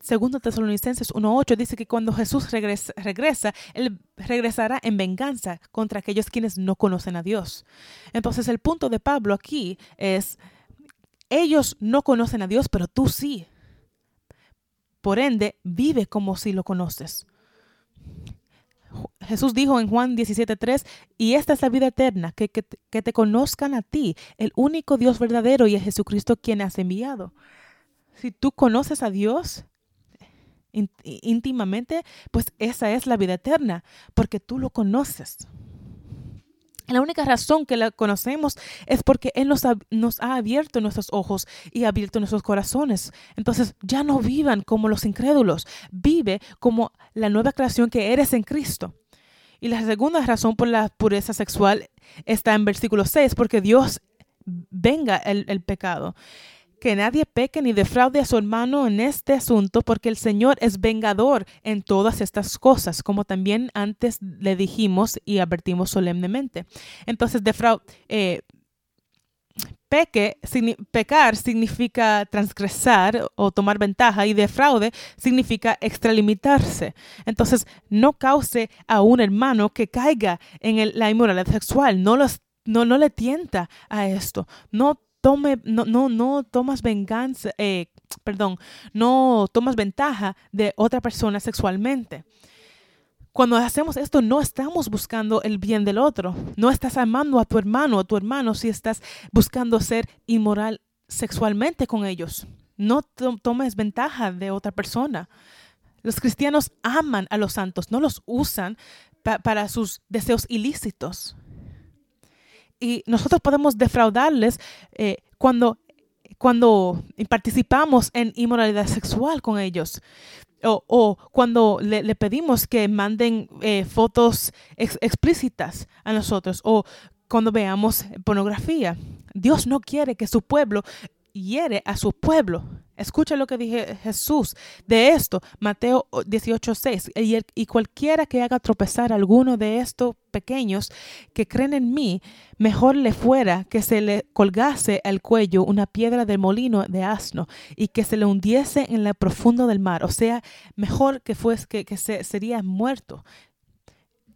Segundo Tesalonicenses 1.8 dice que cuando Jesús regresa, regresa, Él regresará en venganza contra aquellos quienes no conocen a Dios. Entonces el punto de Pablo aquí es ellos no conocen a Dios, pero tú sí. Por ende, vive como si lo conoces. Jesús dijo en Juan 17:3, y esta es la vida eterna, que, que, te conozcan a ti, el único Dios verdadero y a Jesucristo quien has enviado. Si tú conoces a Dios íntimamente, pues esa es la vida eterna, porque tú lo conoces. La única razón que la conocemos es porque Él nos ha, abierto nuestros ojos y ha abierto nuestros corazones. Entonces ya no vivan como los incrédulos, vive como la nueva creación que eres en Cristo. Y la segunda razón por la pureza sexual está en versículo 6, porque Dios venga el pecado que nadie peque ni defraude a su hermano en este asunto, porque el Señor es vengador en todas estas cosas, como también antes le dijimos y advertimos solemnemente. Entonces, defraude, eh, peque, pecar significa transgresar o tomar ventaja y defraude significa extralimitarse. Entonces, no cause a un hermano que caiga en la inmoralidad sexual, no los no, no le tienta a esto. No no tomas venganza, eh, perdón, no tomas ventaja de otra persona sexualmente. Cuando hacemos esto, no estamos buscando el bien del otro. No estás amando a tu hermano o a tu hermano si estás buscando ser inmoral sexualmente con ellos. No tomes ventaja de otra persona. Los cristianos aman a los santos, no los usan para sus deseos ilícitos y nosotros podemos defraudarles eh, cuando, cuando participamos en inmoralidad sexual con ellos. O, cuando le, pedimos que manden eh, fotos explícitas a nosotros o cuando veamos pornografía. Dios no quiere que su pueblo hiere a su pueblo. Escucha lo que dije Jesús de esto, Mateo 18:6. Y, y cualquiera que haga tropezar alguno de estos que creen en mí, mejor le fuera que se le colgase al cuello una piedra de molino de asno y que se le hundiese en la profundo del mar. O sea, mejor que fuese que, que se, sería muerto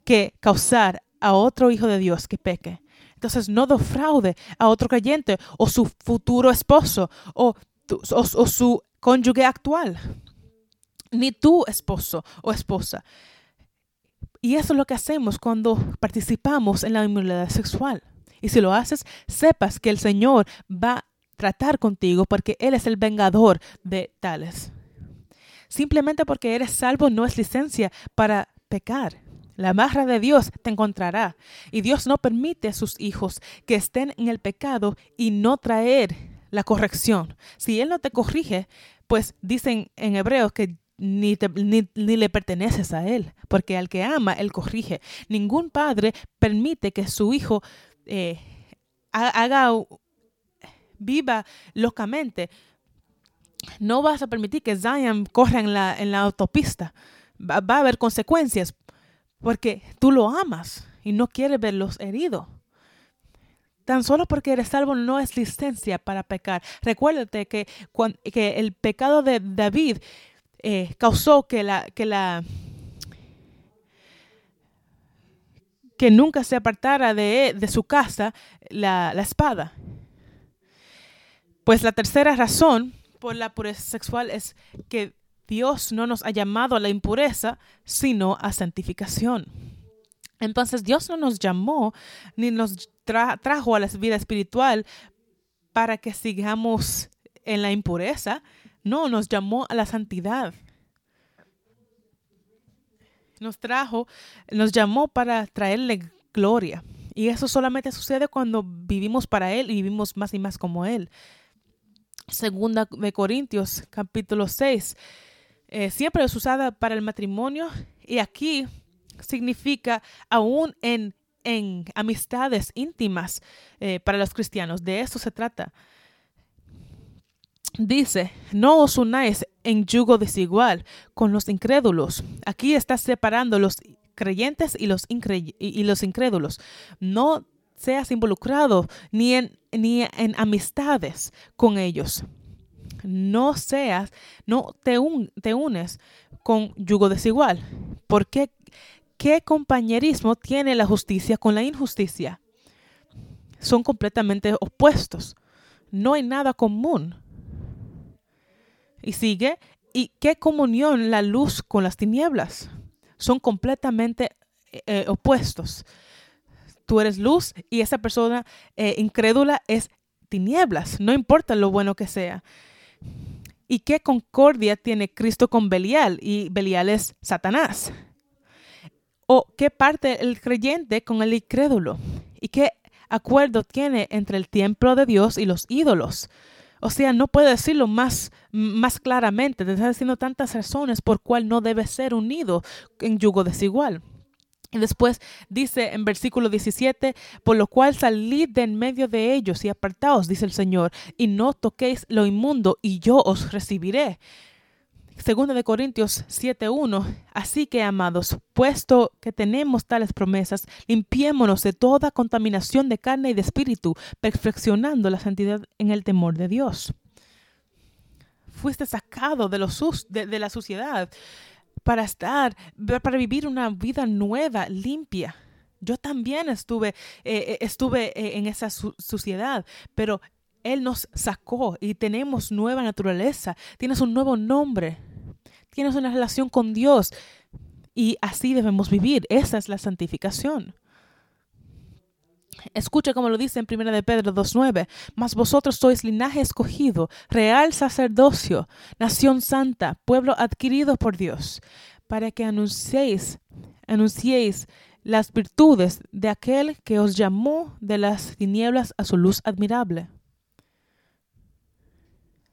que causar a otro hijo de Dios que peque. Entonces no defraude a otro creyente o su futuro esposo o, su cónyuge actual, ni tu esposo o esposa. Y eso es lo que hacemos cuando participamos en la inmunidad sexual. Y si lo haces, sepas que el Señor va a tratar contigo porque Él es el vengador de tales. Simplemente porque eres salvo no es licencia para pecar. La barra de Dios te encontrará. Y Dios no permite a sus hijos que estén en el pecado y no traer la corrección. Si Él no te corrige, pues dicen en Hebreos que ni, ni, le perteneces a Él, porque al que ama, Él corrige. Ningún padre permite que su hijo eh, haga, viva locamente. No vas a permitir que Zion corra en la, en la autopista. Va, va, a haber consecuencias porque tú lo amas y no quieres verlos heridos. Tan solo porque eres salvo no es licencia para pecar. Recuérdate que, que el pecado de David eh, causó que la, que la que nunca se apartara de, de su casa la, la espada. Pues la tercera razón por la pureza sexual es que Dios no nos ha llamado a la impureza, sino a santificación. Entonces Dios no nos llamó ni nos trajo a la vida espiritual para que sigamos en la impureza. No, nos llamó a la santidad. Nos trajo, nos llamó para traerle gloria. Y eso solamente sucede cuando vivimos para Él y vivimos más y más como Él. Segunda de Corintios, capítulo 6. Eh, siempre es usada para el matrimonio y aquí significa aún en, en amistades íntimas eh, para los cristianos. De eso se trata. Dice, no os unáis en yugo desigual con los incrédulos. Aquí está separando los creyentes y los, incrédulos. No seas involucrado ni en, ni en amistades con ellos. No seas, no te, te unes con yugo desigual. Porque ¿qué compañerismo tiene la justicia con la injusticia? Son completamente opuestos. No hay nada común. Y sigue, ¿y qué comunión la luz con las tinieblas? Son completamente eh, opuestos. Tú eres luz y esa persona eh, incrédula es tinieblas, no importa lo bueno que sea. ¿Y qué concordia tiene Cristo con Belial? Y Belial es Satanás. ¿O qué parte el creyente con el incrédulo? ¿Y qué acuerdo tiene entre el templo de Dios y los ídolos? O sea, no puede decirlo más, más claramente. Te está diciendo tantas razones por cual no debe ser unido en yugo desigual. Y después dice en versículo 17, por lo cual salid de en medio de ellos y apartaos, dice el Señor, y no toquéis lo inmundo, y yo os recibiré. Segunda de Corintios 7:1. Así que, amados, puesto que tenemos tales promesas, limpiémonos de toda contaminación de carne y de espíritu, perfeccionando la santidad en el temor de Dios. Fuiste sacado de, los de, la suciedad para estar, para vivir una vida nueva, limpia. Yo también estuve, eh, eh, estuve eh, en esa suciedad, pero Él nos sacó y tenemos nueva naturaleza, tienes un nuevo nombre tienes una relación con Dios y así debemos vivir. Esa es la santificación. Escucha como lo dice en 1 de Pedro 2.9, mas vosotros sois linaje escogido, real sacerdocio, nación santa, pueblo adquirido por Dios, para que anunciéis, anunciéis las virtudes de aquel que os llamó de las tinieblas a su luz admirable.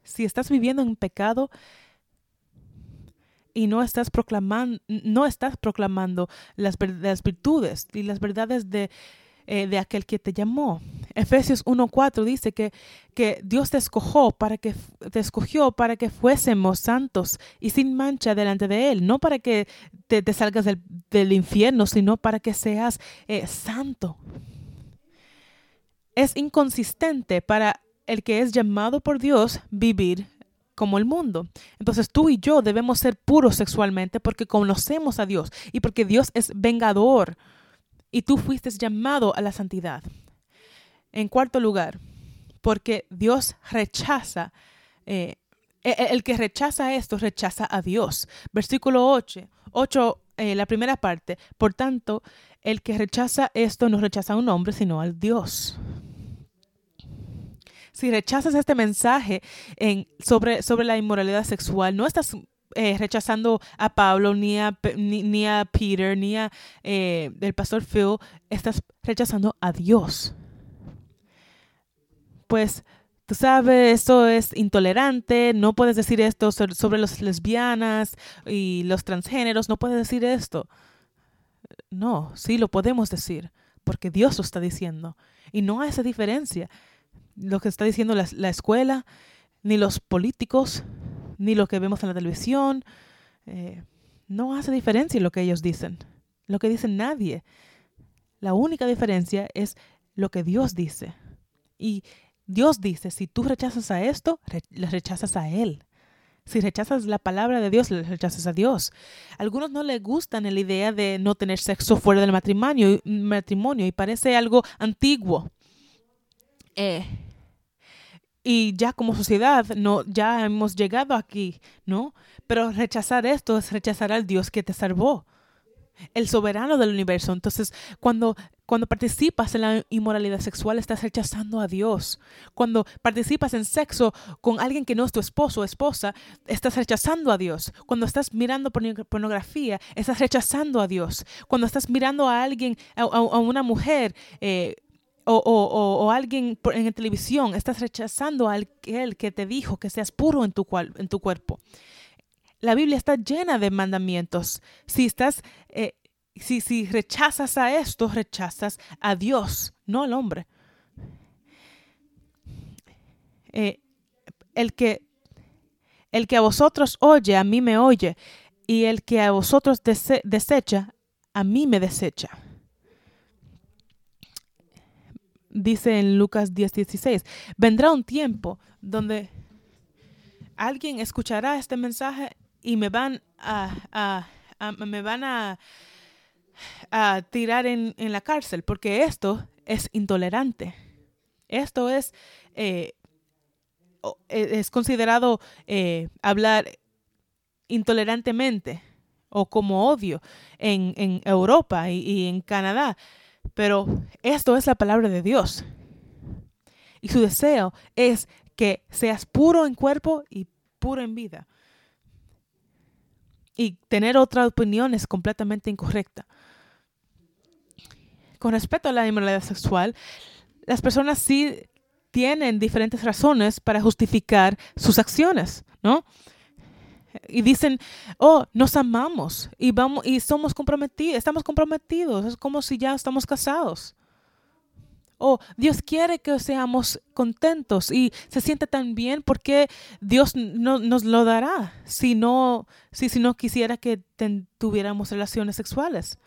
Si estás viviendo en pecado, y no estás proclamando, no estás proclamando las, virtudes y las verdades de, eh, de aquel que te llamó. Efesios 1.4 dice que, que Dios te escogió para que te escogió para que fuésemos santos y sin mancha delante de Él, no para que te, te salgas del, del, infierno, sino para que seas eh, santo. Es inconsistente para el que es llamado por Dios vivir como el mundo. Entonces tú y yo debemos ser puros sexualmente porque conocemos a Dios y porque Dios es vengador y tú fuiste llamado a la santidad. En cuarto lugar, porque Dios rechaza, eh, e, e, el que rechaza esto rechaza a Dios. Versículo 8, 8 eh, la primera parte. Por tanto, el que rechaza esto no rechaza a un hombre, sino al Dios si rechazas este mensaje en, sobre, sobre la inmoralidad sexual, no estás eh, rechazando a Pablo, ni a, ni, a Peter, ni a eh, el pastor Phil, estás rechazando a Dios. Pues tú sabes, esto es intolerante, no puedes decir esto sobre las lesbianas y los transgéneros, no puedes decir esto. No, sí lo podemos decir, porque Dios lo está diciendo. Y no hay esa diferencia lo que está diciendo la, escuela, ni los políticos, ni lo que vemos en la televisión. Eh, no hace diferencia lo que ellos dicen, lo que dice nadie. La única diferencia es lo que Dios dice. Y Dios dice, si tú rechazas a esto, le rechazas a Él. Si rechazas la palabra de Dios, le rechazas a Dios. Algunos no les gustan la idea de no tener sexo fuera del matrimonio, matrimonio y parece algo antiguo. Eh, y ya como sociedad no ya hemos llegado aquí, ¿no? Pero rechazar esto es rechazar al Dios que te salvó, el soberano del universo. Entonces, cuando cuando participas en la inmoralidad sexual, estás rechazando a Dios. Cuando participas en sexo con alguien que no es tu esposo o esposa, estás rechazando a Dios. Cuando estás mirando pornografía, estás rechazando a Dios. Cuando estás mirando a alguien, a, una mujer, eh, o, alguien en televisión, estás rechazando a aquel que te dijo que seas puro en tu, en tu cuerpo. La Biblia está llena de mandamientos. Si estás, eh, si, si rechazas a esto, rechazas a Dios, no al hombre. Eh, el, que, el que a vosotros oye, a mí me oye, y el que a vosotros desecha, a mí me desecha. Dice en Lucas 10, 16, vendrá un tiempo donde alguien escuchará este mensaje y me van a, me van a, tirar en, la cárcel, porque esto es intolerante. Esto es, eh, e, es considerado eh, hablar intolerantemente o como odio en, Europa y, en Canadá. Pero esto es la palabra de Dios. Y su deseo es que seas puro en cuerpo y puro en vida. Y tener otra opinión es completamente incorrecta. Con respecto a la inmoralidad sexual, las personas sí tienen diferentes razones para justificar sus acciones, ¿no? Y dicen, oh, nos amamos y vamos y somos comprometidos, estamos comprometidos, es como si ya estamos casados. Oh, Dios quiere que seamos contentos y se siente tan bien porque Dios no, nos lo dará si no, si, si no quisiera que tuviéramos relaciones sexuales.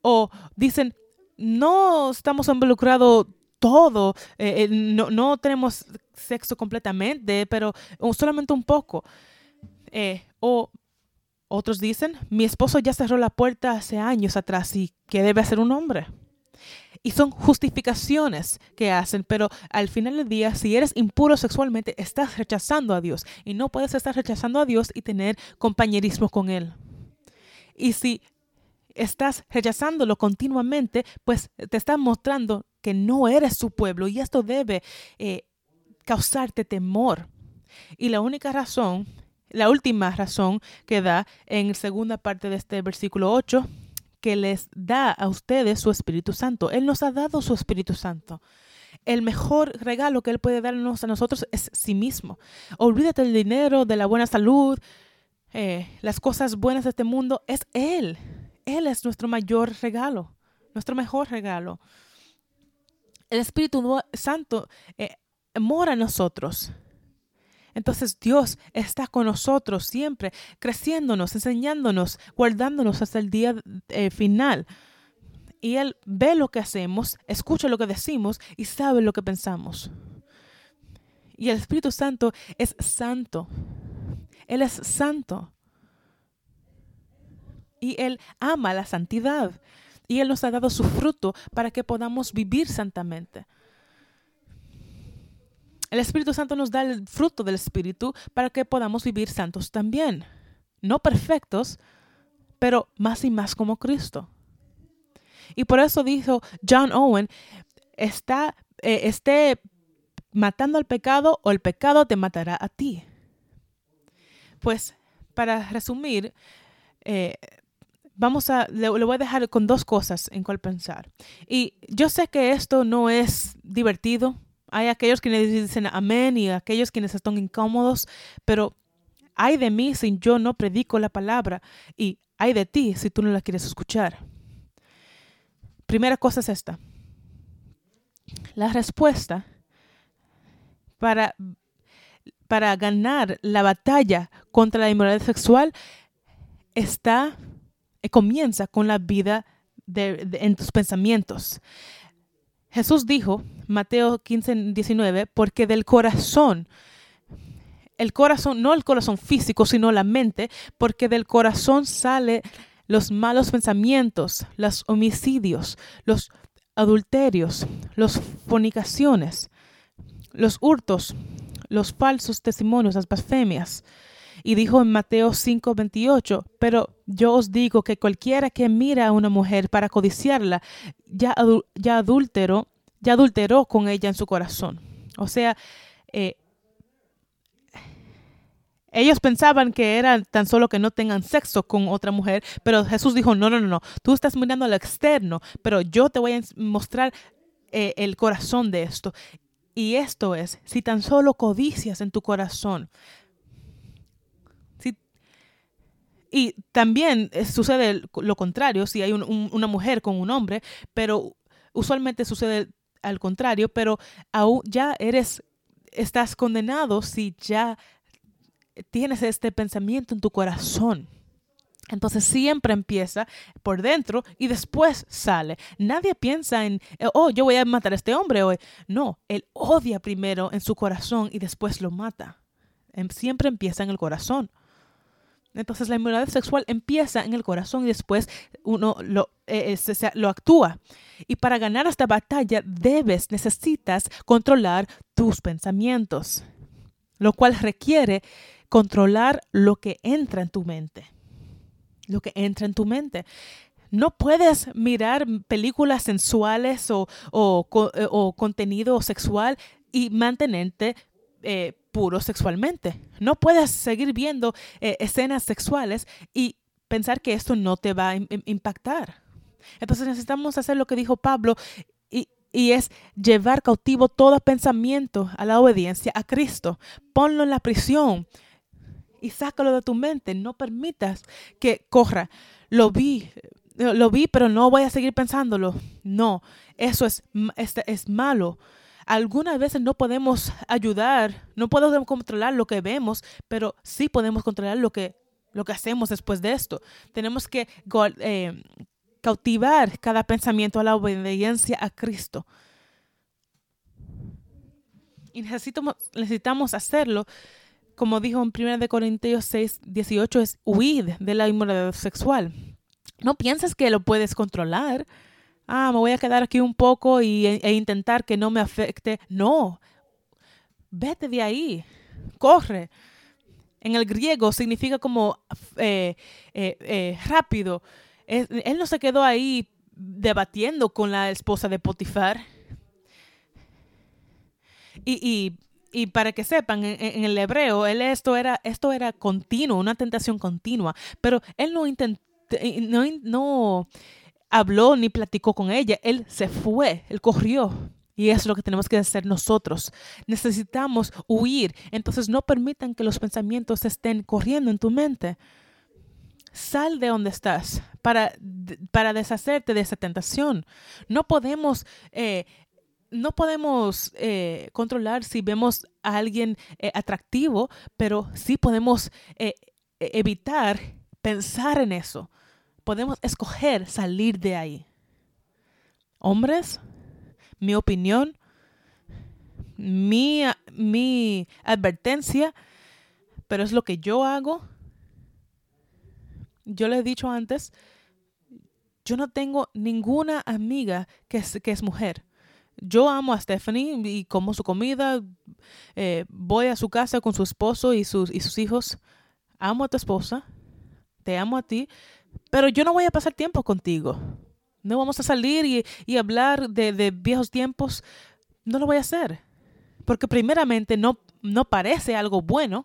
O dicen, no estamos involucrados todo, eh, eh, no, no tenemos sexo completamente, pero solamente un poco. Eh, o otros dicen, mi esposo ya cerró la puerta hace años atrás y que debe hacer un hombre. Y son justificaciones que hacen, pero al final del día, si eres impuro sexualmente, estás rechazando a Dios. Y no puedes estar rechazando a Dios y tener compañerismo con Él. Y si estás rechazándolo continuamente, pues te está mostrando que no eres su pueblo y esto debe eh, causarte temor. Y la única razón la última razón que da en la segunda parte de este versículo 8, que les da a ustedes su Espíritu Santo. Él nos ha dado su Espíritu Santo. El mejor regalo que Él puede darnos a nosotros es sí mismo. Olvídate del dinero, de la buena salud, eh, las cosas buenas de este mundo. Es Él. Él es nuestro mayor regalo, nuestro mejor regalo. El Espíritu Santo eh, mora en nosotros. Entonces Dios está con nosotros siempre, creciéndonos, enseñándonos, guardándonos hasta el día eh, final. Y Él ve lo que hacemos, escucha lo que decimos y sabe lo que pensamos. Y el Espíritu Santo es santo. Él es santo. Y Él ama la santidad. Y Él nos ha dado su fruto para que podamos vivir santamente. El Espíritu Santo nos da el fruto del Espíritu para que podamos vivir santos también. No perfectos, pero más y más como Cristo. Y por eso dijo John Owen, está, eh, esté matando al pecado o el pecado te matará a ti. Pues para resumir, eh, vamos a, le, voy a dejar con dos cosas en cual pensar. Y yo sé que esto no es divertido, hay aquellos quienes dicen amén y aquellos quienes están incómodos, pero hay de mí si yo no predico la palabra y hay de ti si tú no la quieres escuchar. Primera cosa es esta. La respuesta para, para ganar la batalla contra la inmoralidad sexual está, comienza con la vida en tus pensamientos. Jesús dijo, Mateo 15, 19, porque del corazón, el corazón, no el corazón físico, sino la mente, porque del corazón sale los malos pensamientos, los homicidios, los adulterios, las fornicaciones, los hurtos, los falsos testimonios, las blasfemias. Y dijo en Mateo 5, 28, pero yo os digo que cualquiera que mira a una mujer para codiciarla, ya, ya adúltero, ya adulteró con ella en su corazón. O sea, eh, ellos pensaban que era tan solo que no tengan sexo con otra mujer, pero Jesús dijo, no, no, no, no, tú estás mirando al externo, pero yo te voy a mostrar eh, el corazón de esto. Y esto es, si tan solo codicias en tu corazón, y también eh, sucede lo contrario, si hay una mujer con un hombre, pero usualmente sucede al contrario, pero aún ya eres, estás condenado si ya tienes este pensamiento en tu corazón. Entonces siempre empieza por dentro y después sale. Nadie piensa en, eh, oh, yo voy a matar a este hombre hoy. No, él odia primero en su corazón y después lo mata. Em, siempre empieza en el corazón. Entonces la inmoralidad sexual empieza en el corazón y después uno lo, eh, eh, lo actúa. Y para ganar esta batalla debes, necesitas controlar tus pensamientos, lo cual requiere controlar lo que entra en tu mente. Lo que entra en tu mente. No puedes mirar películas sensuales o, o, eh, contenido sexual y mantenerte puro sexualmente. No puedes seguir viendo eh, escenas sexuales y pensar que esto no te va a impactar. Entonces necesitamos hacer lo que dijo Pablo y, es llevar cautivo todo pensamiento a la obediencia a Cristo. Ponlo en la prisión y sácalo de tu mente. No permitas que corra. Lo vi, lo vi, pero no voy a seguir pensándolo. No, eso es, es, es malo. Algunas veces no podemos ayudar, no podemos controlar lo que vemos, pero sí podemos controlar lo que, lo que hacemos después de esto. Tenemos que eh, cautivar cada pensamiento a la obediencia a Cristo. Y necesitamos, necesitamos hacerlo, como dijo en 1 Corintios 6, 18, es huir de la inmoralidad sexual. No pienses que lo puedes controlar ah, me voy a quedar aquí un poco y, e, intentar que no me afecte. No, vete de ahí, corre. En el griego significa como eh, eh, eh, rápido. él no se quedó ahí debatiendo con la esposa de Potifar. Y, para que sepan, en, el hebreo, él esto era, esto era continuo, una tentación continua, pero él no intentó, no, no habló ni platicó con ella. Él se fue, él corrió. Y eso es lo que tenemos que hacer nosotros. Necesitamos huir. Entonces no permitan que los pensamientos estén corriendo en tu mente. Sal de donde estás para, para deshacerte de esa tentación. No podemos, eh, no podemos eh, controlar si vemos a alguien eh, atractivo, pero sí podemos evitar pensar en eso podemos escoger salir de ahí. Hombres, mi opinión, mi, mi advertencia, pero es lo que yo hago. Yo le he dicho antes, yo no tengo ninguna amiga que es, que es mujer. Yo amo a Stephanie y como su comida, eh, voy a su casa con su esposo y sus, y sus hijos. Amo a tu esposa, te amo a ti, pero yo no voy a pasar tiempo contigo. No vamos a salir y, hablar de, viejos tiempos. No lo voy a hacer. Porque primeramente no, no parece algo bueno.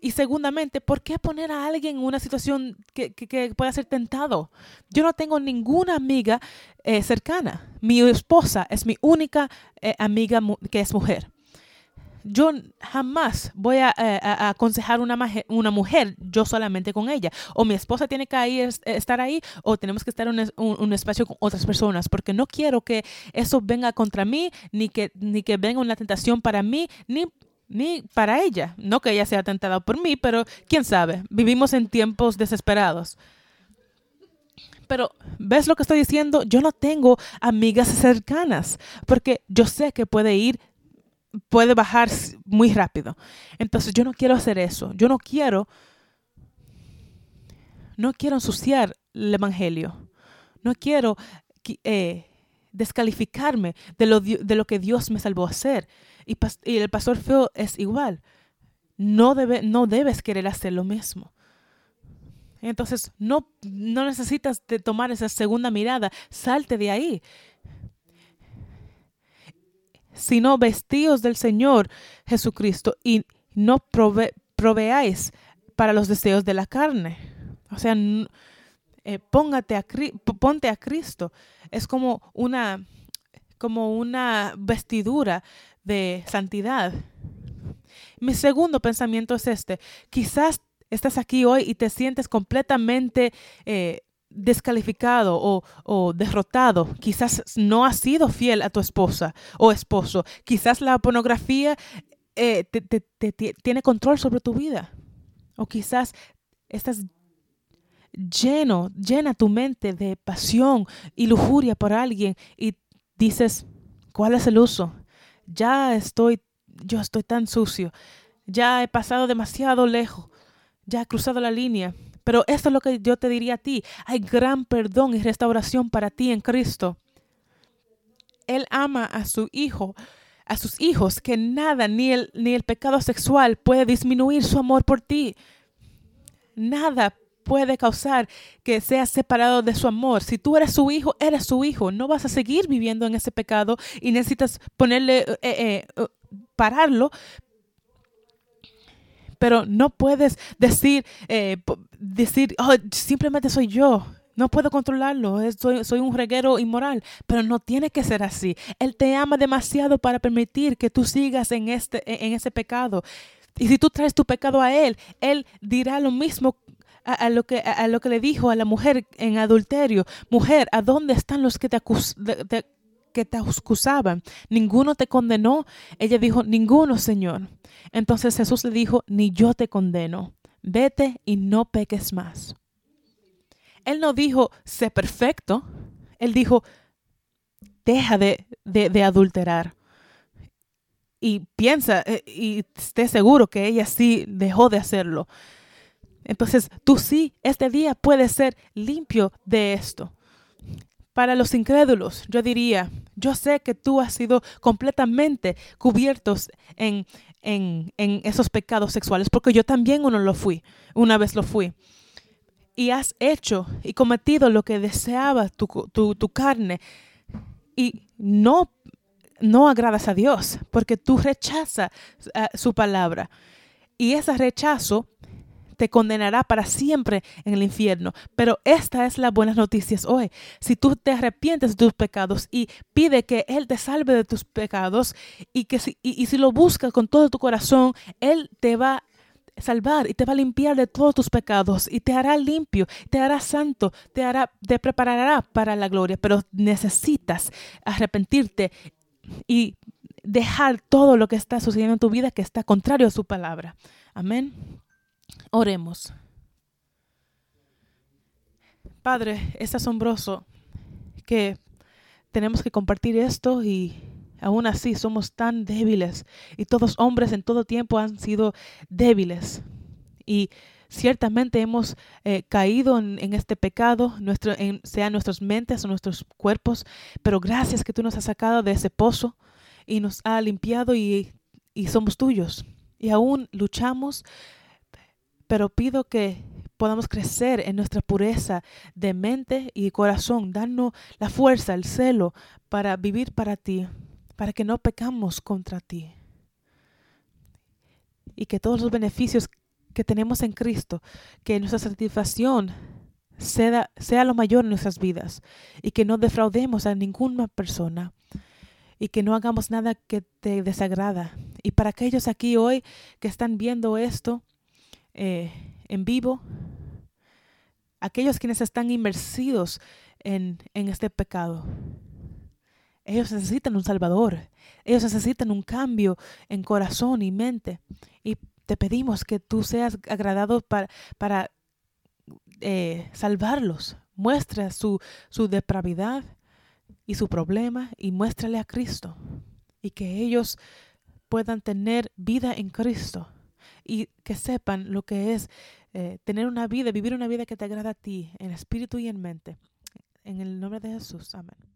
Y segundamente, ¿por qué poner a alguien en una situación que, pueda ser tentado? Yo no tengo ninguna amiga eh, cercana. Mi esposa es mi única eh, amiga que es mujer yo jamás voy a, eh, aconsejar una, una mujer yo solamente con ella. O mi esposa tiene que estar ahí o tenemos que estar en un, espacio con otras personas porque no quiero que eso venga contra mí ni que, ni que venga una tentación para mí ni ni para ella. No que ella sea tentada por mí, pero quién sabe, vivimos en tiempos desesperados. Pero, ¿ves lo que estoy diciendo? Yo no tengo amigas cercanas porque yo sé que puede ir puede bajar muy rápido. Entonces yo no quiero hacer eso. Yo no quiero, no quiero ensuciar el Evangelio. No quiero eh, descalificarme de lo, de lo, que Dios me salvó a hacer. Y, y el pastor feo es igual. No, debe, no debes querer hacer lo mismo. Entonces, no, no necesitas de tomar esa segunda mirada. Salte de ahí sino vestidos del Señor Jesucristo y no proveáis para los deseos de la carne. O sea, eh, póngate a, ponte a Cristo. Es como una, como una vestidura de santidad. Mi segundo pensamiento es este. Quizás estás aquí hoy y te sientes completamente eh, descalificado o, derrotado. Quizás no has sido fiel a tu esposa o esposo. Quizás la pornografía eh, tiene control sobre tu vida. O quizás estás lleno, llena tu mente de pasión y lujuria por alguien y dices, ¿cuál es el uso? Ya estoy, yo estoy tan sucio. Ya he pasado demasiado lejos. Ya he cruzado la línea pero esto es lo que yo te diría a ti. Hay gran perdón y restauración para ti en Cristo. Él ama a su hijo, a sus hijos, que nada, ni el, ni el pecado sexual puede disminuir su amor por ti. Nada puede causar que seas separado de su amor. Si tú eres su hijo, eres su hijo. No vas a seguir viviendo en ese pecado y necesitas ponerle, eh, eh, eh, pararlo, pero no puedes decir, eh, decir, oh, simplemente soy yo. No puedo controlarlo, soy, soy, un reguero inmoral, pero no tiene que ser así. Él te ama demasiado para permitir que tú sigas en, este, en ese pecado. Y si tú traes tu pecado a Él, Él dirá lo mismo a, lo, que, a, lo que le dijo a la mujer en adulterio. Mujer, ¿a dónde están los que te, acusan? Que te acusaban, ninguno te condenó. Ella dijo, ninguno, Señor. Entonces Jesús le dijo, ni yo te condeno. Vete y no peques más. Él no dijo, sé perfecto. Él dijo, deja de, de, adulterar. Y piensa eh, y esté seguro que ella sí dejó de hacerlo. Entonces tú sí, este día puedes ser limpio de esto. Para los incrédulos, yo diría, yo sé que tú has sido completamente cubiertos en, en, esos pecados sexuales, porque yo también uno lo fui, una vez lo fui. Y has hecho y cometido lo que deseaba tu, tu, carne y no, no agradas a Dios, porque tú rechazas eh, su palabra. Y ese rechazo te condenará para siempre en el infierno. Pero esta es la buena noticia hoy. Si tú te arrepientes de tus pecados y pide que Él te salve de tus pecados y que si, y, si lo buscas con todo tu corazón, Él te va a salvar y te va a limpiar de todos tus pecados y te hará limpio, te hará santo, te hará, te preparará para la gloria, pero necesitas arrepentirte y dejar todo lo que está sucediendo en tu vida que está contrario a su palabra. Amén. Oremos. Padre, es asombroso que tenemos que compartir esto y aún así somos tan débiles y todos hombres en todo tiempo han sido débiles y ciertamente hemos eh, caído en, este pecado, nuestro, en, sea nuestras mentes o nuestros cuerpos, pero gracias que tú nos has sacado de ese pozo y nos ha limpiado y, y somos tuyos. Y aún luchamos pero pido que podamos crecer en nuestra pureza de mente y corazón, darnos la fuerza, el celo para vivir para ti, para que no pecamos contra ti. Y que todos los beneficios que tenemos en Cristo, que nuestra satisfacción sea, sea lo mayor en nuestras vidas y que no defraudemos a ninguna persona y que no hagamos nada que te desagrada. Y para aquellos aquí hoy que están viendo esto, eh, en vivo, aquellos quienes están inmersidos en, en este pecado. Ellos necesitan un Salvador. Ellos necesitan un cambio en corazón y mente. Y te pedimos que tú seas agradado para, para eh, salvarlos. Muestra su, su depravidad y su problema y muéstrale a Cristo. Y que ellos puedan tener vida en Cristo y que sepan lo que es eh, tener una vida, vivir una vida que te agrada a ti, en espíritu y en mente. En el nombre de Jesús. Amén.